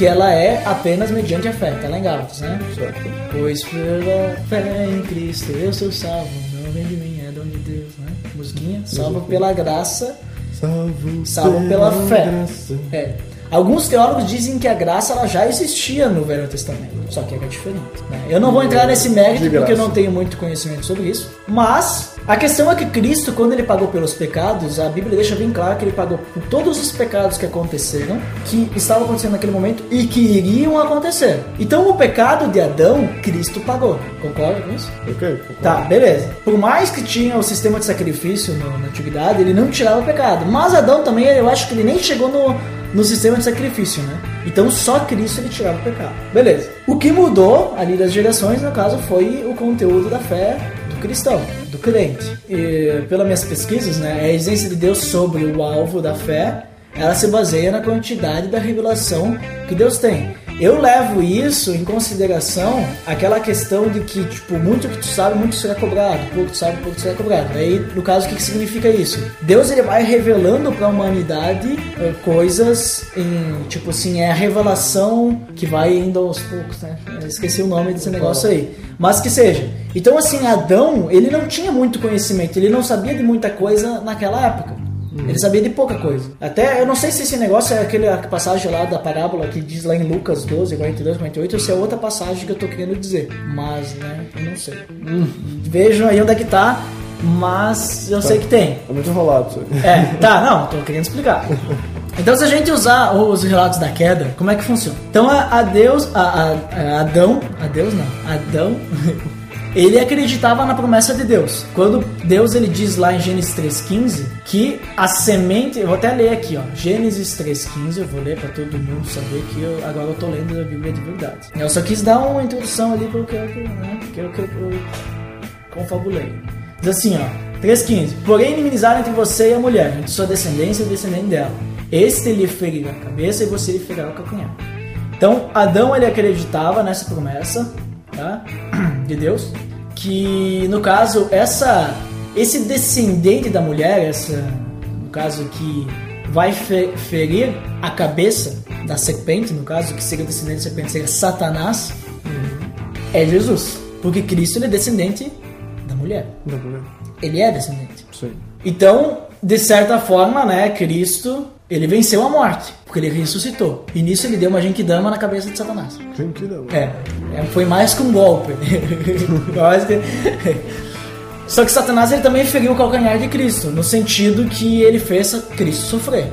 Speaker 3: Que ela é apenas mediante a fé. Tá lá em Gálatas, né?
Speaker 4: Certo.
Speaker 3: Pois pela fé em Cristo eu sou salvo, não vem de mim, é dom de Deus, né? Musiquinha, salvo pela graça,
Speaker 4: Salvo,
Speaker 3: salvo pela fé.
Speaker 4: graça.
Speaker 3: É. Alguns teólogos dizem que a graça ela já existia no Velho Testamento, só que era diferente. Né? Eu não vou entrar nesse mérito porque eu não tenho muito conhecimento sobre isso, mas a questão é que Cristo, quando ele pagou pelos pecados, a Bíblia deixa bem claro que ele pagou por todos os pecados que aconteceram, que estavam acontecendo naquele momento e que iriam acontecer. Então o pecado de Adão, Cristo pagou. Concorda com isso?
Speaker 4: Ok?
Speaker 3: Tá, beleza. Por mais que tinha o sistema de sacrifício no- na antiguidade, ele não tirava o pecado. Mas Adão também, eu acho que ele nem chegou no, no sistema de sacrifício, né? Então só Cristo ele tirava o pecado. Beleza. O que mudou ali das gerações, no caso, foi o conteúdo da fé do cristão, do crente. E pelas minhas pesquisas, né, a existência de Deus sobre o alvo da fé, ela se baseia na quantidade da revelação que Deus tem. Eu levo isso em consideração aquela questão de que, tipo, muito que tu sabe, muito será cobrado, pouco tu sabe, pouco será cobrado. Aí, no caso, o que, que significa isso? Deus ele vai revelando para a humanidade eh, coisas em, tipo assim, é a revelação que vai indo aos poucos, né? Eu esqueci o nome desse negócio aí. Mas que seja. Então, assim, Adão, ele não tinha muito conhecimento, ele não sabia de muita coisa naquela época. Ele sabia de pouca coisa. Até, eu não sei se esse negócio é aquele a passagem lá da parábola que diz lá em Lucas 12, 42, 48, ou se é outra passagem que eu tô querendo dizer. Mas, né, eu não sei. Vejam aí onde é que tá, mas eu sei que tem.
Speaker 4: É muito enrolado isso aí.
Speaker 3: É, tá, não, tô querendo explicar. Então, se a gente usar os relatos da queda, como é que funciona? Então, a, a Deus, a, a- a Adão, a Deus não, Adão, ele acreditava na promessa de Deus. Quando Deus ele diz lá em Gênesis 3:15 que a semente, eu vou até ler aqui, ó, Gênesis 3:15, eu vou ler para todo mundo saber que eu, agora eu tô lendo a Bíblia de verdade. Eu só quis dar uma introdução ali eu, né, que eu, que eu, eu confabulei. Diz assim, ó, 3,15. Porém, inimizade entre você e a mulher, entre sua descendência e o descendente dela. Este lhe ferirá a cabeça e você lhe ferirá o calcanhar. Então, Adão ele acreditava nessa promessa tá? De Deus, que no caso, essa, esse descendente da mulher, essa, no caso que vai fe- ferir a cabeça da serpente, no caso, que seria o descendente da serpente, seria Satanás, é Jesus. Porque Cristo é descendente da mulher.
Speaker 4: Não, não.
Speaker 3: Ele é descendente.
Speaker 4: Sim.
Speaker 3: Então, de certa forma, né, Cristo, ele venceu a morte, porque ele ressuscitou. E nisso ele deu uma genkidama na cabeça de Satanás.
Speaker 4: Que dá?
Speaker 3: É, é, foi mais que um golpe. Que- Só que Satanás ele também feriu o calcanhar de Cristo, no sentido que ele fez Cristo sofrer.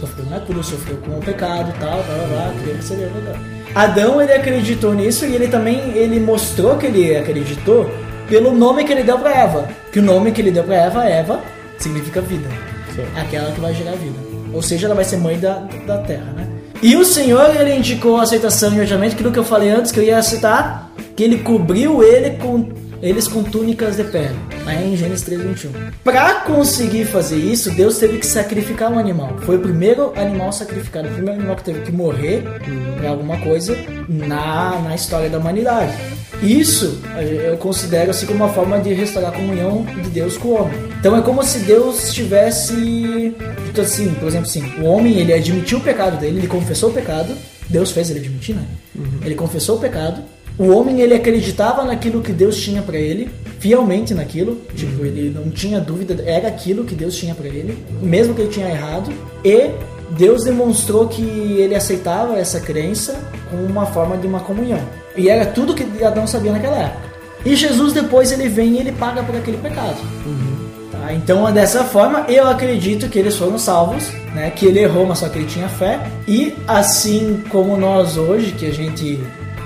Speaker 3: Sofreu na cruz, sofreu com o pecado e tal, blá blá blá, queria receber a verdade. Adão ele acreditou nisso e ele também ele mostrou que ele acreditou pelo nome que ele deu para Eva. Que o nome que ele deu para Eva, Eva, significa vida. Aquela que vai gerar vida. Ou seja, ela vai ser mãe da, da terra, né? E o Senhor, ele indicou a aceitação e odiamento, aquilo que eu falei antes, que eu ia citar, que ele cobriu ele com, eles com túnicas de pele, lá em Gênesis 3, 21. Pra conseguir fazer isso, Deus teve que sacrificar um animal. Foi o primeiro animal sacrificado, o primeiro animal que teve que morrer pra alguma coisa na, na história da humanidade. Isso eu considero assim como uma forma de restaurar a comunhão de Deus com o homem. Então é como se Deus tivesse dito assim, por exemplo, assim, o homem ele admitiu o pecado dele, ele confessou o pecado, Deus fez ele admitir, né? Ele confessou o pecado. O homem ele acreditava naquilo que Deus tinha pra ele, fielmente naquilo, tipo ele não tinha dúvida, era aquilo que Deus tinha pra ele, mesmo que ele tinha errado. E Deus demonstrou que ele aceitava essa crença como uma forma de uma comunhão. E era tudo que Adão sabia naquela época. E Jesus depois ele vem e ele paga por aquele pecado. Tá? Então dessa forma eu acredito que eles foram salvos, né? Que ele errou, mas só que ele tinha fé. E assim como nós hoje, que a gente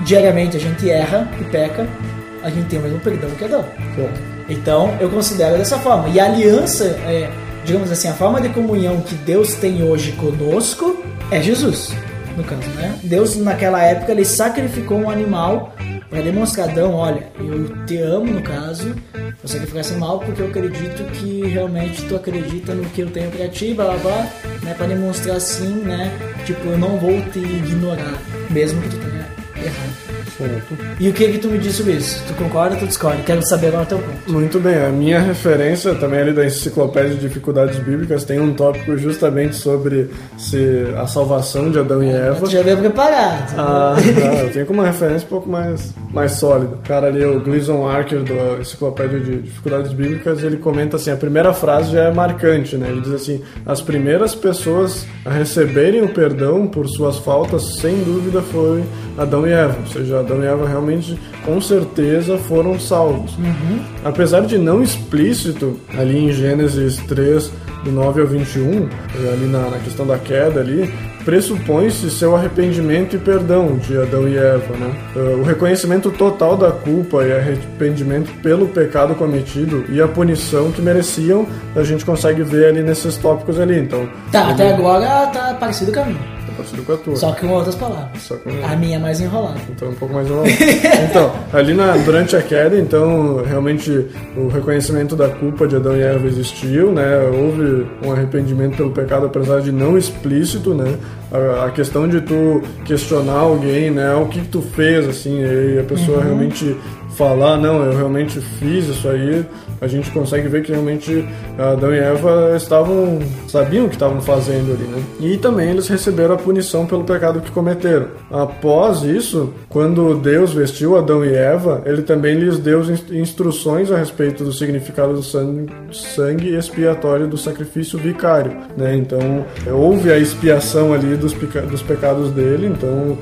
Speaker 3: diariamente a gente erra e peca, a gente tem o mesmo perdão que Adão. Então eu considero dessa forma. E a aliança, é, digamos assim, a forma de comunhão que Deus tem hoje conosco é Jesus, no caso, né? Deus naquela época ele sacrificou um animal para demonstrar, Adão, olha, eu te amo no caso, eu sacrificar esse animal porque eu acredito que realmente tu acredita no que eu tenho para ti, blá blá blá, né? Para demonstrar assim, né? Tipo, eu não vou te ignorar, mesmo que tu tenha errado. E o que que tu me diz sobre isso? Tu concorda ou tu discorda? Quero saber agora o teu ponto.
Speaker 4: Muito bem, a minha referência também ali da Enciclopédia de Dificuldades Bíblicas tem um tópico justamente sobre se a salvação de Adão e Eva.
Speaker 3: Tu já veio preparado.
Speaker 4: Ah, tá, eu tenho como uma referência um pouco mais, mais sólida. O cara ali, o Gleason Archer, da Enciclopédia de Dificuldades Bíblicas, ele comenta assim, a primeira frase já é marcante, né? Ele diz assim, as primeiras pessoas a receberem o perdão por suas faltas, sem dúvida, foi Adão e Eva. Ou seja, Adão e Eva realmente, com certeza, foram salvos. Apesar de não explícito, ali em Gênesis 3, do 9 ao 21, ali na, na questão da queda ali, pressupõe-se seu arrependimento e perdão de Adão e Eva, né? Uh, O reconhecimento total da culpa e arrependimento pelo pecado cometido e a punição que mereciam, a gente consegue ver ali nesses tópicos ali. Então,
Speaker 3: Tá,
Speaker 4: ele-
Speaker 3: até agora tá parecido com a Só que com outras palavras.
Speaker 4: Só com-
Speaker 3: A minha é mais enrolada.
Speaker 4: Então, um pouco mais enrolado. Então, ali na, durante a queda, então, realmente o reconhecimento da culpa de Adão e Eva existiu, né? Houve um arrependimento pelo pecado, apesar de não explícito, né? A, a questão de tu questionar alguém, né? O que, que tu fez, assim, e a pessoa realmente falar, não, eu realmente fiz isso aí, a gente consegue ver que realmente Adão e Eva estavam, sabiam o que estavam fazendo ali, né? E também eles receberam a punição pelo pecado que cometeram. Após isso, quando Deus vestiu Adão e Eva, ele também lhes deu inst- instruções a respeito do significado do sangue, expiatório do sacrifício vicário, né? Então, houve a expiação ali dos, dos pecados dele, então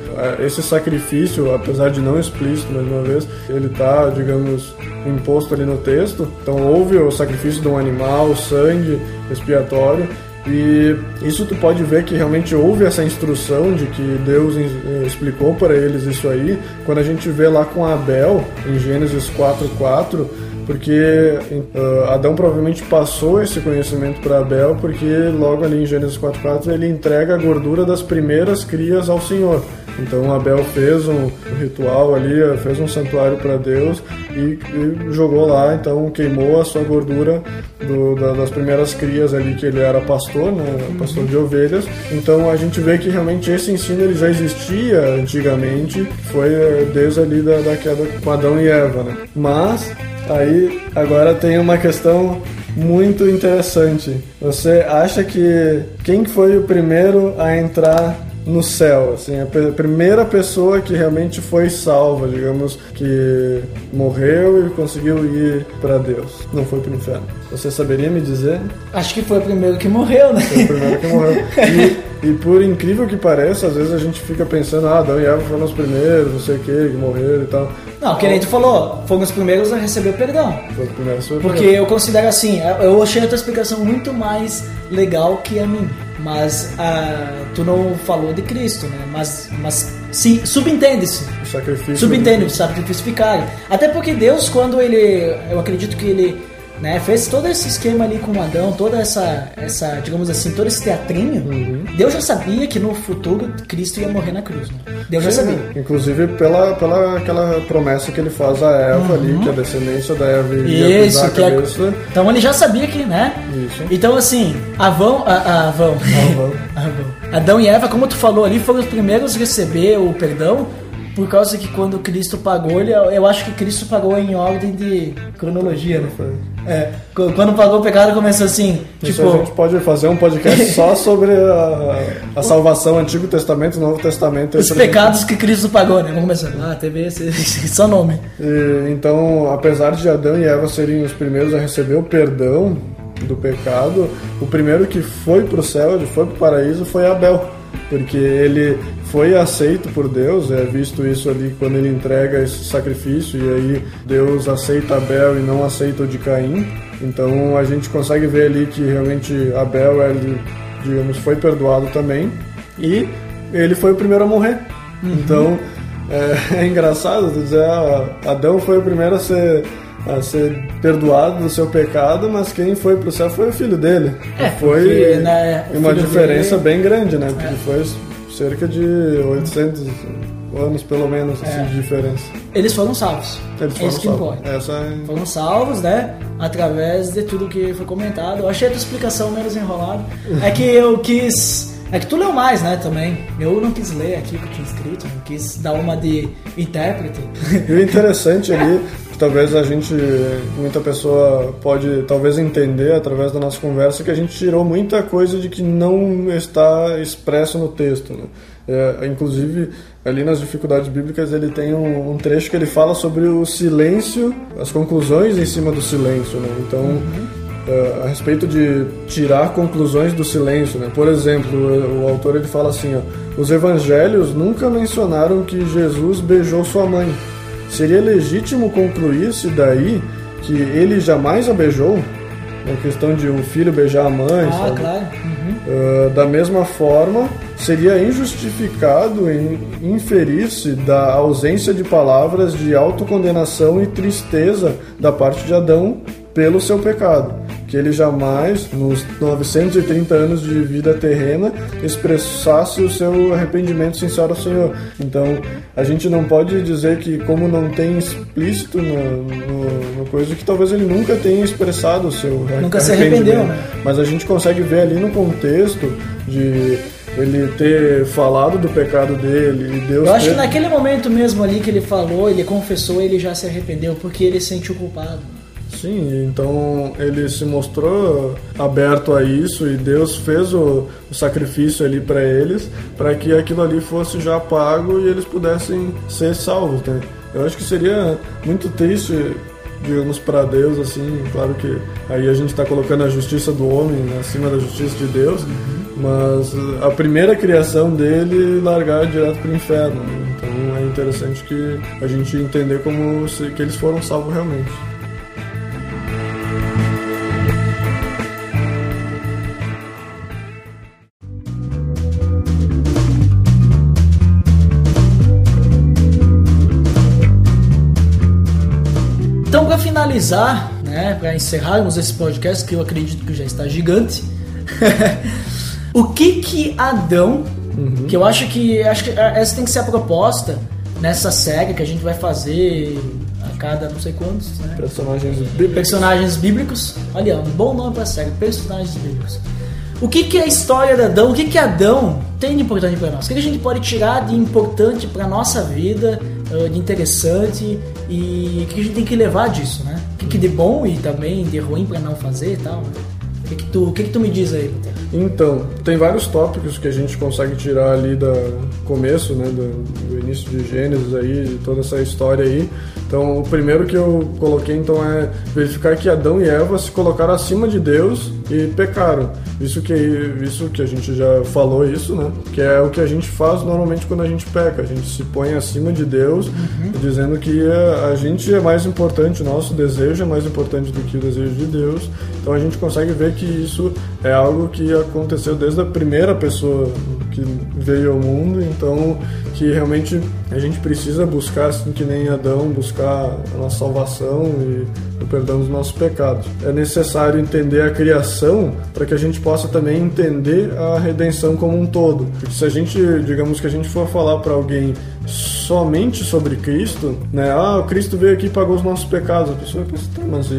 Speaker 4: esse sacrifício, apesar de não explícito, mais uma vez, ele está, digamos, imposto ali no texto. Então, houve o sacrifício de um animal, sangue expiatório, e isso tu pode ver que realmente houve essa instrução de que Deus eh, explicou para eles isso aí, quando a gente vê lá com Abel, em Gênesis 4:4, porque ah, Adão provavelmente passou esse conhecimento para Abel, porque logo ali em Gênesis 4:4 ele entrega a gordura das primeiras crias ao Senhor. Então Abel fez um ritual ali, fez um santuário para Deus e, e jogou lá, então queimou a sua gordura do- da- das primeiras crias ali que ele era pastor, né, pastor de ovelhas. Então a gente vê que realmente esse ensino ele já existia antigamente, foi eh, desde ali da, da queda com Adão e Eva, né? Mas aí agora tem uma questão muito interessante. Você acha que quem foi o primeiro a entrar no céu, assim, a primeira pessoa que realmente foi salva, digamos, que morreu e conseguiu ir para Deus, não foi para o inferno. Você saberia me dizer?
Speaker 3: Acho que foi o primeiro que morreu, né?
Speaker 4: Foi o primeiro que morreu. E, e por incrível que pareça, às vezes a gente fica pensando, ah, Adão e Eva foram os primeiros, não sei o que, que morreram e tal.
Speaker 3: Não, que nem tu falou, foram os primeiros a receber o perdão.
Speaker 4: Foi o primeiro, foi o
Speaker 3: Porque eu considero assim, eu achei a tua explicação muito mais legal que a minha. Mas ah, tu não falou de Cristo, né? Mas, mas sim, subentende-se.
Speaker 4: O sacrifício.
Speaker 3: Subentende o sacrifício vicário. Até porque Deus, quando ele. Eu acredito que ele né, fez todo esse esquema ali com Adão, toda essa, essa, digamos assim, todo esse teatrinho,
Speaker 4: Uhum.
Speaker 3: Deus já sabia que no futuro Cristo ia morrer na cruz. Né? Deus já
Speaker 4: Sim,
Speaker 3: sabia.
Speaker 4: Inclusive pela, pela aquela promessa que ele faz a Eva ali, que a descendência da Eva iria
Speaker 3: Uhum. Isso,
Speaker 4: a
Speaker 3: que é,
Speaker 4: cabeça.
Speaker 3: então ele já sabia que, né?
Speaker 4: Isso.
Speaker 3: Então assim, Avão, a, Avão,
Speaker 4: Avão.
Speaker 3: Avão. Adão e Eva, como tu falou ali, foram os primeiros a receber o perdão, por causa que quando Cristo pagou, ele, eu acho que Cristo pagou em ordem de cronologia, né?
Speaker 4: Foi.
Speaker 3: É, qu- quando pagou o pecado começou assim,
Speaker 4: Isso
Speaker 3: tipo,
Speaker 4: a gente pode fazer um podcast só sobre a, a salvação, Antigo Testamento Novo Testamento.
Speaker 3: os pecados que Cristo pagou, né? Vamos começar. Ah, teve esse, só nome.
Speaker 4: E, então, apesar de Adão e Eva serem os primeiros a receber o perdão do pecado, o primeiro que foi para o céu, ele foi para o paraíso, foi Abel. Porque ele foi aceito por Deus, é visto isso ali quando ele entrega esse sacrifício, e aí Deus aceita Abel e não aceita o de Caim. Então a gente consegue ver ali que realmente Abel, ele, digamos, foi perdoado também, e ele foi o primeiro a morrer. Então é, é engraçado dizer, ah, Adão foi o primeiro a ser, a ser perdoado do seu pecado, mas quem foi pro céu foi o filho dele.
Speaker 3: É,
Speaker 4: foi
Speaker 3: porque, né,
Speaker 4: uma diferença
Speaker 3: dele-
Speaker 4: bem grande, né? Porque foi cerca de 800 anos, pelo menos, assim,
Speaker 3: É.
Speaker 4: de diferença.
Speaker 3: Eles foram salvos.
Speaker 4: Eles
Speaker 3: é
Speaker 4: foram
Speaker 3: isso que
Speaker 4: salvos.
Speaker 3: importa.
Speaker 4: Essa é...
Speaker 3: Foram salvos, né? Através de tudo que foi comentado. Eu achei a tua explicação menos enrolada. É que eu quis É que tu leu mais, né, também. Eu não quis ler aqui o que tinha escrito, não quis dar uma de intérprete.
Speaker 4: E o interessante ali, que talvez a gente, muita pessoa pode talvez entender através da nossa conversa, que a gente tirou muita coisa de que não está expresso no texto, né? É, inclusive, ali nas dificuldades bíblicas, ele tem um, um, trecho que ele fala sobre o silêncio, as conclusões em cima do silêncio. Né? Então, uhum. É, a respeito de tirar conclusões do silêncio. Né? Por exemplo, o, o autor ele fala assim: ó, os evangelhos nunca mencionaram que Jesus beijou sua mãe. Seria legítimo concluir-se daí que ele jamais a beijou? Na questão de um filho beijar a mãe.
Speaker 3: Ah,
Speaker 4: sabe?
Speaker 3: claro.
Speaker 4: Uh, da mesma forma, seria injustificado em inferir-se da ausência de palavras de autocondenação e tristeza da parte de Adão pelo seu pecado, que ele jamais, nos 930 anos de vida terrena, expressasse o seu arrependimento sincero ao Senhor. Então, a gente não pode dizer que, como não tem explícito no, no, no coisa, que talvez ele nunca tenha expressado o seu
Speaker 3: nunca se arrependeu, né?
Speaker 4: Mas a gente consegue ver ali no contexto de ele ter falado do pecado dele e Deus.
Speaker 3: Eu acho
Speaker 4: ter...
Speaker 3: que naquele momento mesmo ali que ele falou, ele confessou, ele já se arrependeu porque ele se sentiu culpado.
Speaker 4: Sim, então ele se mostrou aberto a isso e Deus fez o, o sacrifício ali para eles, para que aquilo ali fosse já pago e eles pudessem ser salvos, né? Eu acho que seria muito triste digamos, para Deus, assim, claro que aí a gente está colocando a justiça do homem né, acima da justiça de Deus, uhum. mas a primeira criação dele largar direto para o inferno. Né? Então é interessante que a gente entender como se, que eles foram salvos realmente.
Speaker 3: Finalizar, né, para encerrarmos esse podcast que eu acredito que já está gigante, o que que Adão, uhum. que eu acho que acho que essa tem que ser a proposta nessa série que a gente vai fazer a cada não sei quantos, né?
Speaker 4: Personagens bíblicos.
Speaker 3: Personagens bíblicos. Olha, um bom nome para a série, personagens bíblicos. O que, que é a história de Adão? O que, que Adão tem de importante para nós? O que, que a gente pode tirar de importante para nossa vida, de interessante e o que a gente tem que levar disso, né? O que, que de bom e também de ruim para não fazer e tal. Né? O que, que, tu, o que, que tu me diz aí?
Speaker 4: Então, tem vários tópicos que a gente consegue tirar ali do começo, né, do, do início de Gênesis aí, de toda essa história aí. Então, o primeiro que eu coloquei então é verificar que Adão e Eva se colocaram acima de Deus e pecaram. Isso que isso que a gente já falou isso, né? Que é o que a gente faz normalmente quando a gente peca. A gente se põe acima de Deus, uhum. dizendo que a, a gente é mais importante, o nosso desejo é mais importante do que o desejo de Deus. Então a gente consegue ver que isso é algo que aconteceu desde a primeira pessoa que veio ao mundo, então que realmente a gente precisa buscar, assim que nem Adão, buscar a nossa salvação e o perdão dos nossos pecados. É necessário entender a criação para que a gente possa também entender a redenção como um todo. Porque se a gente, digamos que a gente for falar para alguém somente sobre Cristo, né? Ah, o Cristo veio aqui e pagou os nossos pecados. A pessoa vai pensar, tá, mas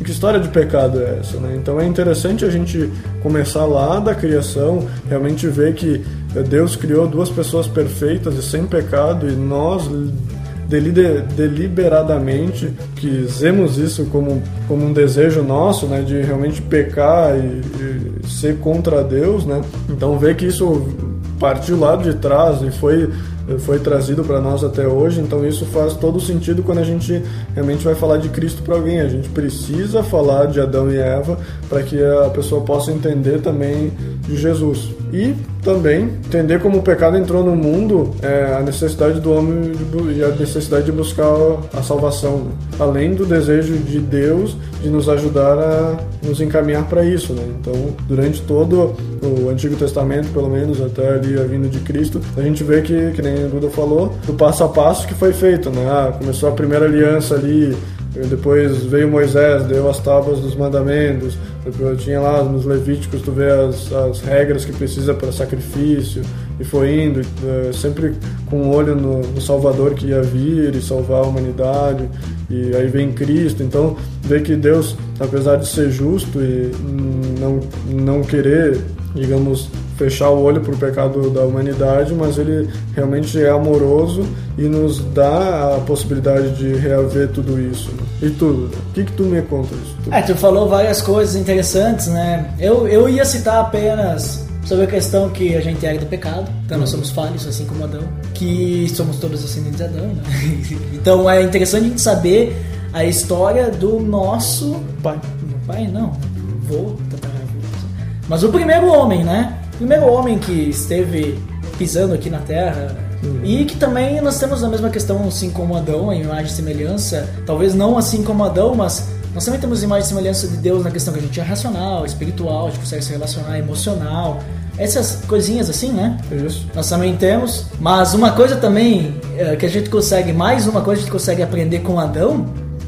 Speaker 4: e que história de pecado é essa, né? Então é interessante a gente começar lá da criação, realmente ver que Deus criou duas pessoas perfeitas e sem pecado e nós deliberadamente quisemos isso como, como um desejo nosso, né, de realmente pecar e, e ser contra Deus, né? Então ver que isso partiu lá de trás e foi foi trazido para nós até hoje, então isso faz todo sentido quando a gente realmente vai falar de Cristo para alguém. A gente precisa falar de Adão e Eva para que a pessoa possa entender também de Jesus. E também entender como o pecado entrou no mundo, é, a necessidade do homem e a necessidade de buscar a salvação, né? além do desejo de Deus de nos ajudar a nos encaminhar para isso. Né? Então, durante todo o Antigo Testamento, pelo menos até ali a vinda de Cristo, a gente vê que, que nem Duda falou, do passo a passo que foi feito. Né? Ah, começou a primeira aliança ali depois veio Moisés, deu as tábuas dos mandamentos. Depois tinha lá nos Levíticos, tu vê as, as regras que precisa para sacrifício. E foi indo, eh, sempre com um olho no, no, Salvador que ia vir e salvar a humanidade. E aí vem Cristo. Então, vê que Deus, apesar de ser justo e não, não querer, digamos, fechar o olho pro pecado da humanidade, mas ele realmente é amoroso e nos dá a possibilidade de reaver tudo isso. né? E tu, o que que tu me conta isso? Tu-
Speaker 3: É, tu falou várias coisas interessantes, né? Eu, eu ia citar apenas sobre a questão que a gente era do pecado, então nós somos falhos, assim como Adão, que somos todos descendentes de Adão, né? Então é interessante a gente saber a história do nosso pai. Meu pai, não, vô. Mas o primeiro homem, né? O primeiro homem que esteve pisando aqui na Terra. E que também nós temos a mesma questão, assim como Adão, em imagem e semelhança. Talvez não assim como Adão, mas nós também temos imagem e semelhança de Deus na questão que a gente é racional, espiritual, a gente consegue se relacionar, emocional. Essas coisinhas assim, né?
Speaker 4: Isso.
Speaker 3: Nós também temos. Mas uma coisa também é, que a gente consegue, mais uma coisa que a gente consegue aprender com Adão,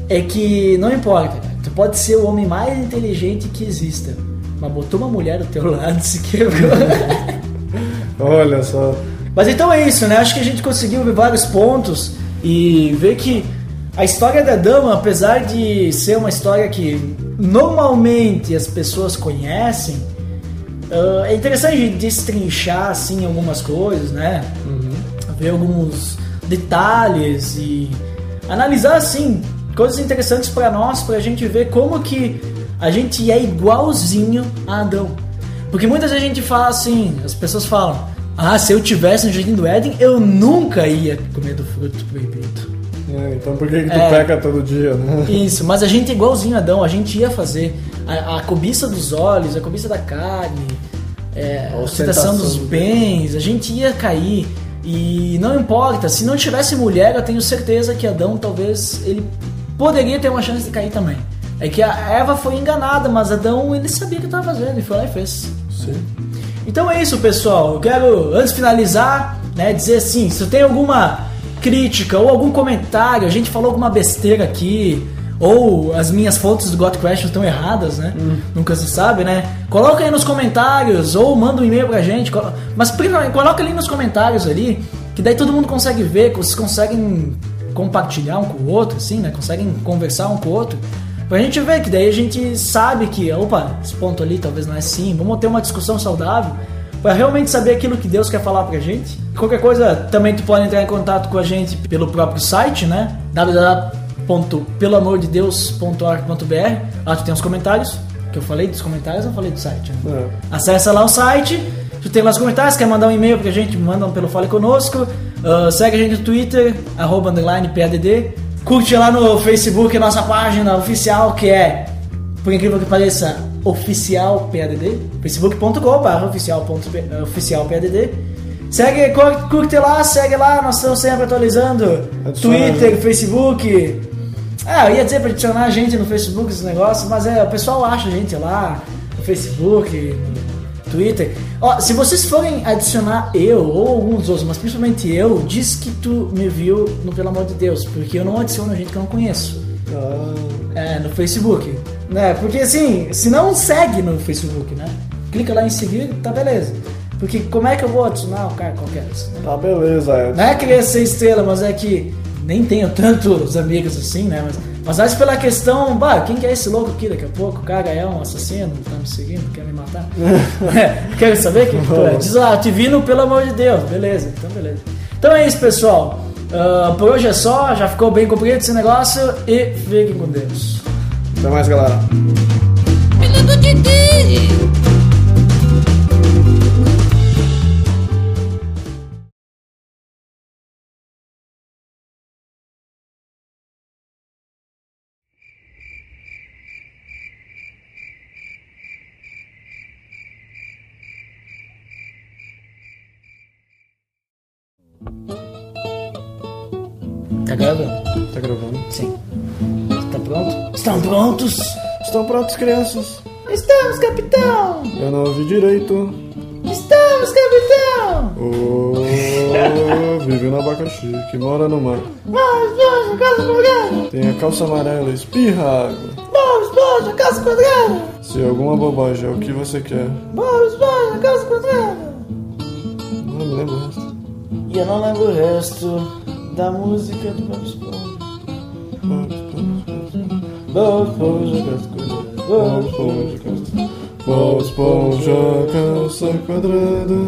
Speaker 3: é que não importa, tu pode ser o homem mais inteligente que exista, mas botou uma mulher do teu lado se quebrou.
Speaker 4: Olha só.
Speaker 3: mas então é isso, né? Acho que a gente conseguiu ver vários pontos e ver que a história da dama, apesar de ser uma história que normalmente as pessoas conhecem, ah, é interessante destrinchar assim algumas coisas, né? Ver alguns detalhes e analisar assim coisas interessantes para nós, pra gente ver como que a gente é igualzinho a Adão. Porque muitas vezes a gente fala assim, as pessoas falam: "Ah, se eu tivesse no jardim do Éden, eu nunca ia comer do fruto proibido".
Speaker 4: É, então por que, que tu
Speaker 3: É.
Speaker 4: peca todo dia, né?
Speaker 3: Isso, mas a gente é igualzinho a Adão, a gente ia fazer a, a cobiça dos olhos, a cobiça da carne, é, a ostentação dos bens, a gente ia cair. E não importa, se não tivesse mulher, eu tenho certeza que Adão talvez ele poderia ter uma chance de cair também. É que a Eva foi enganada, mas Adão ele sabia o que estava fazendo e foi lá e fez.
Speaker 4: Sim.
Speaker 3: Então é isso, pessoal. Eu quero, antes de finalizar, né, dizer assim, se tem alguma crítica ou algum comentário, a gente falou alguma besteira aqui, ou as minhas fontes do Got Questions estão erradas, né? Nunca se sabe, né? Coloca aí nos comentários, ou manda um e-mail pra gente, mas primeiro, coloca ali nos comentários ali, que daí todo mundo consegue ver, que vocês conseguem compartilhar um com o outro, assim, né? Conseguem conversar um com o outro. Pra gente ver que daí a gente sabe que, opa, esse ponto ali talvez não é assim, vamos ter uma discussão saudável pra realmente saber aquilo que Deus quer falar pra gente. Qualquer coisa, também tu pode entrar em contato com a gente pelo próprio site, né? www.peloamordedeus.org.br Lá tu tem os comentários, que eu falei dos comentários, eu falei do site, né?
Speaker 4: É.
Speaker 3: Acessa lá o site, tu tem lá os comentários, quer mandar um e-mail pra gente, manda pelo Fale Conosco. Ah, segue a gente no Twitter, arroba underline PADD. Curte lá no Facebook a nossa página oficial, que é, por incrível que pareça, oficial PADD. facebook.com.br oficial, ponto P- eh. Segue, cur- curte lá, segue lá, nós estamos sempre atualizando.
Speaker 4: Adiciona
Speaker 3: Twitter. Facebook. Ah, eu ia dizer pra adicionar a gente no Facebook, esse negócio, mas é, o pessoal acha a gente lá no Facebook, no Twitter. Ó, se vocês forem adicionar eu ou alguns outros, mas principalmente eu, diz que tu me viu no Pelo Amor de Deus, porque eu não adiciono gente que eu não conheço.
Speaker 4: Ah,
Speaker 3: É, no Facebook. Né? Porque assim, se não segue no Facebook, né? Clica lá em seguir, tá beleza. Porque como é que eu vou adicionar o cara qualquer? Né?
Speaker 4: tá beleza, Edson.
Speaker 3: Não é querer ser estrela, mas é que nem tenho tantos amigos assim, né? Mas, mas mais pela questão, bah, quem que é esse louco aqui daqui a pouco? O cara é um assassino, tá me seguindo, quer me matar? É, Quer saber quem que é? Diz lá, te vi no pelo amor de Deus. Beleza, então beleza. Então é isso, pessoal. Ah, por hoje é só, já ficou bem comprido esse negócio e fiquem com Deus.
Speaker 4: Até mais, galera.
Speaker 3: Estão prontos,
Speaker 4: crianças?
Speaker 3: Estamos, capitão!
Speaker 4: Eu não ouvi direito.
Speaker 3: Estamos, capitão!
Speaker 4: Oh, vive no abacaxi, que mora no mar.
Speaker 3: Vamos, vamos, casa quadrada!
Speaker 4: Tem a calça amarela, espirra água.
Speaker 3: Vamos, vamos, casa quadrada!
Speaker 4: Se alguma bobagem é o que você quer,
Speaker 3: Vamos, vamos, casa quadrada!
Speaker 4: não me lembro o resto.
Speaker 3: E eu não lembro o resto da música do Bob Esponja da esponja cascuda, da esponja cascuda,
Speaker 4: da esponja calça quadrada.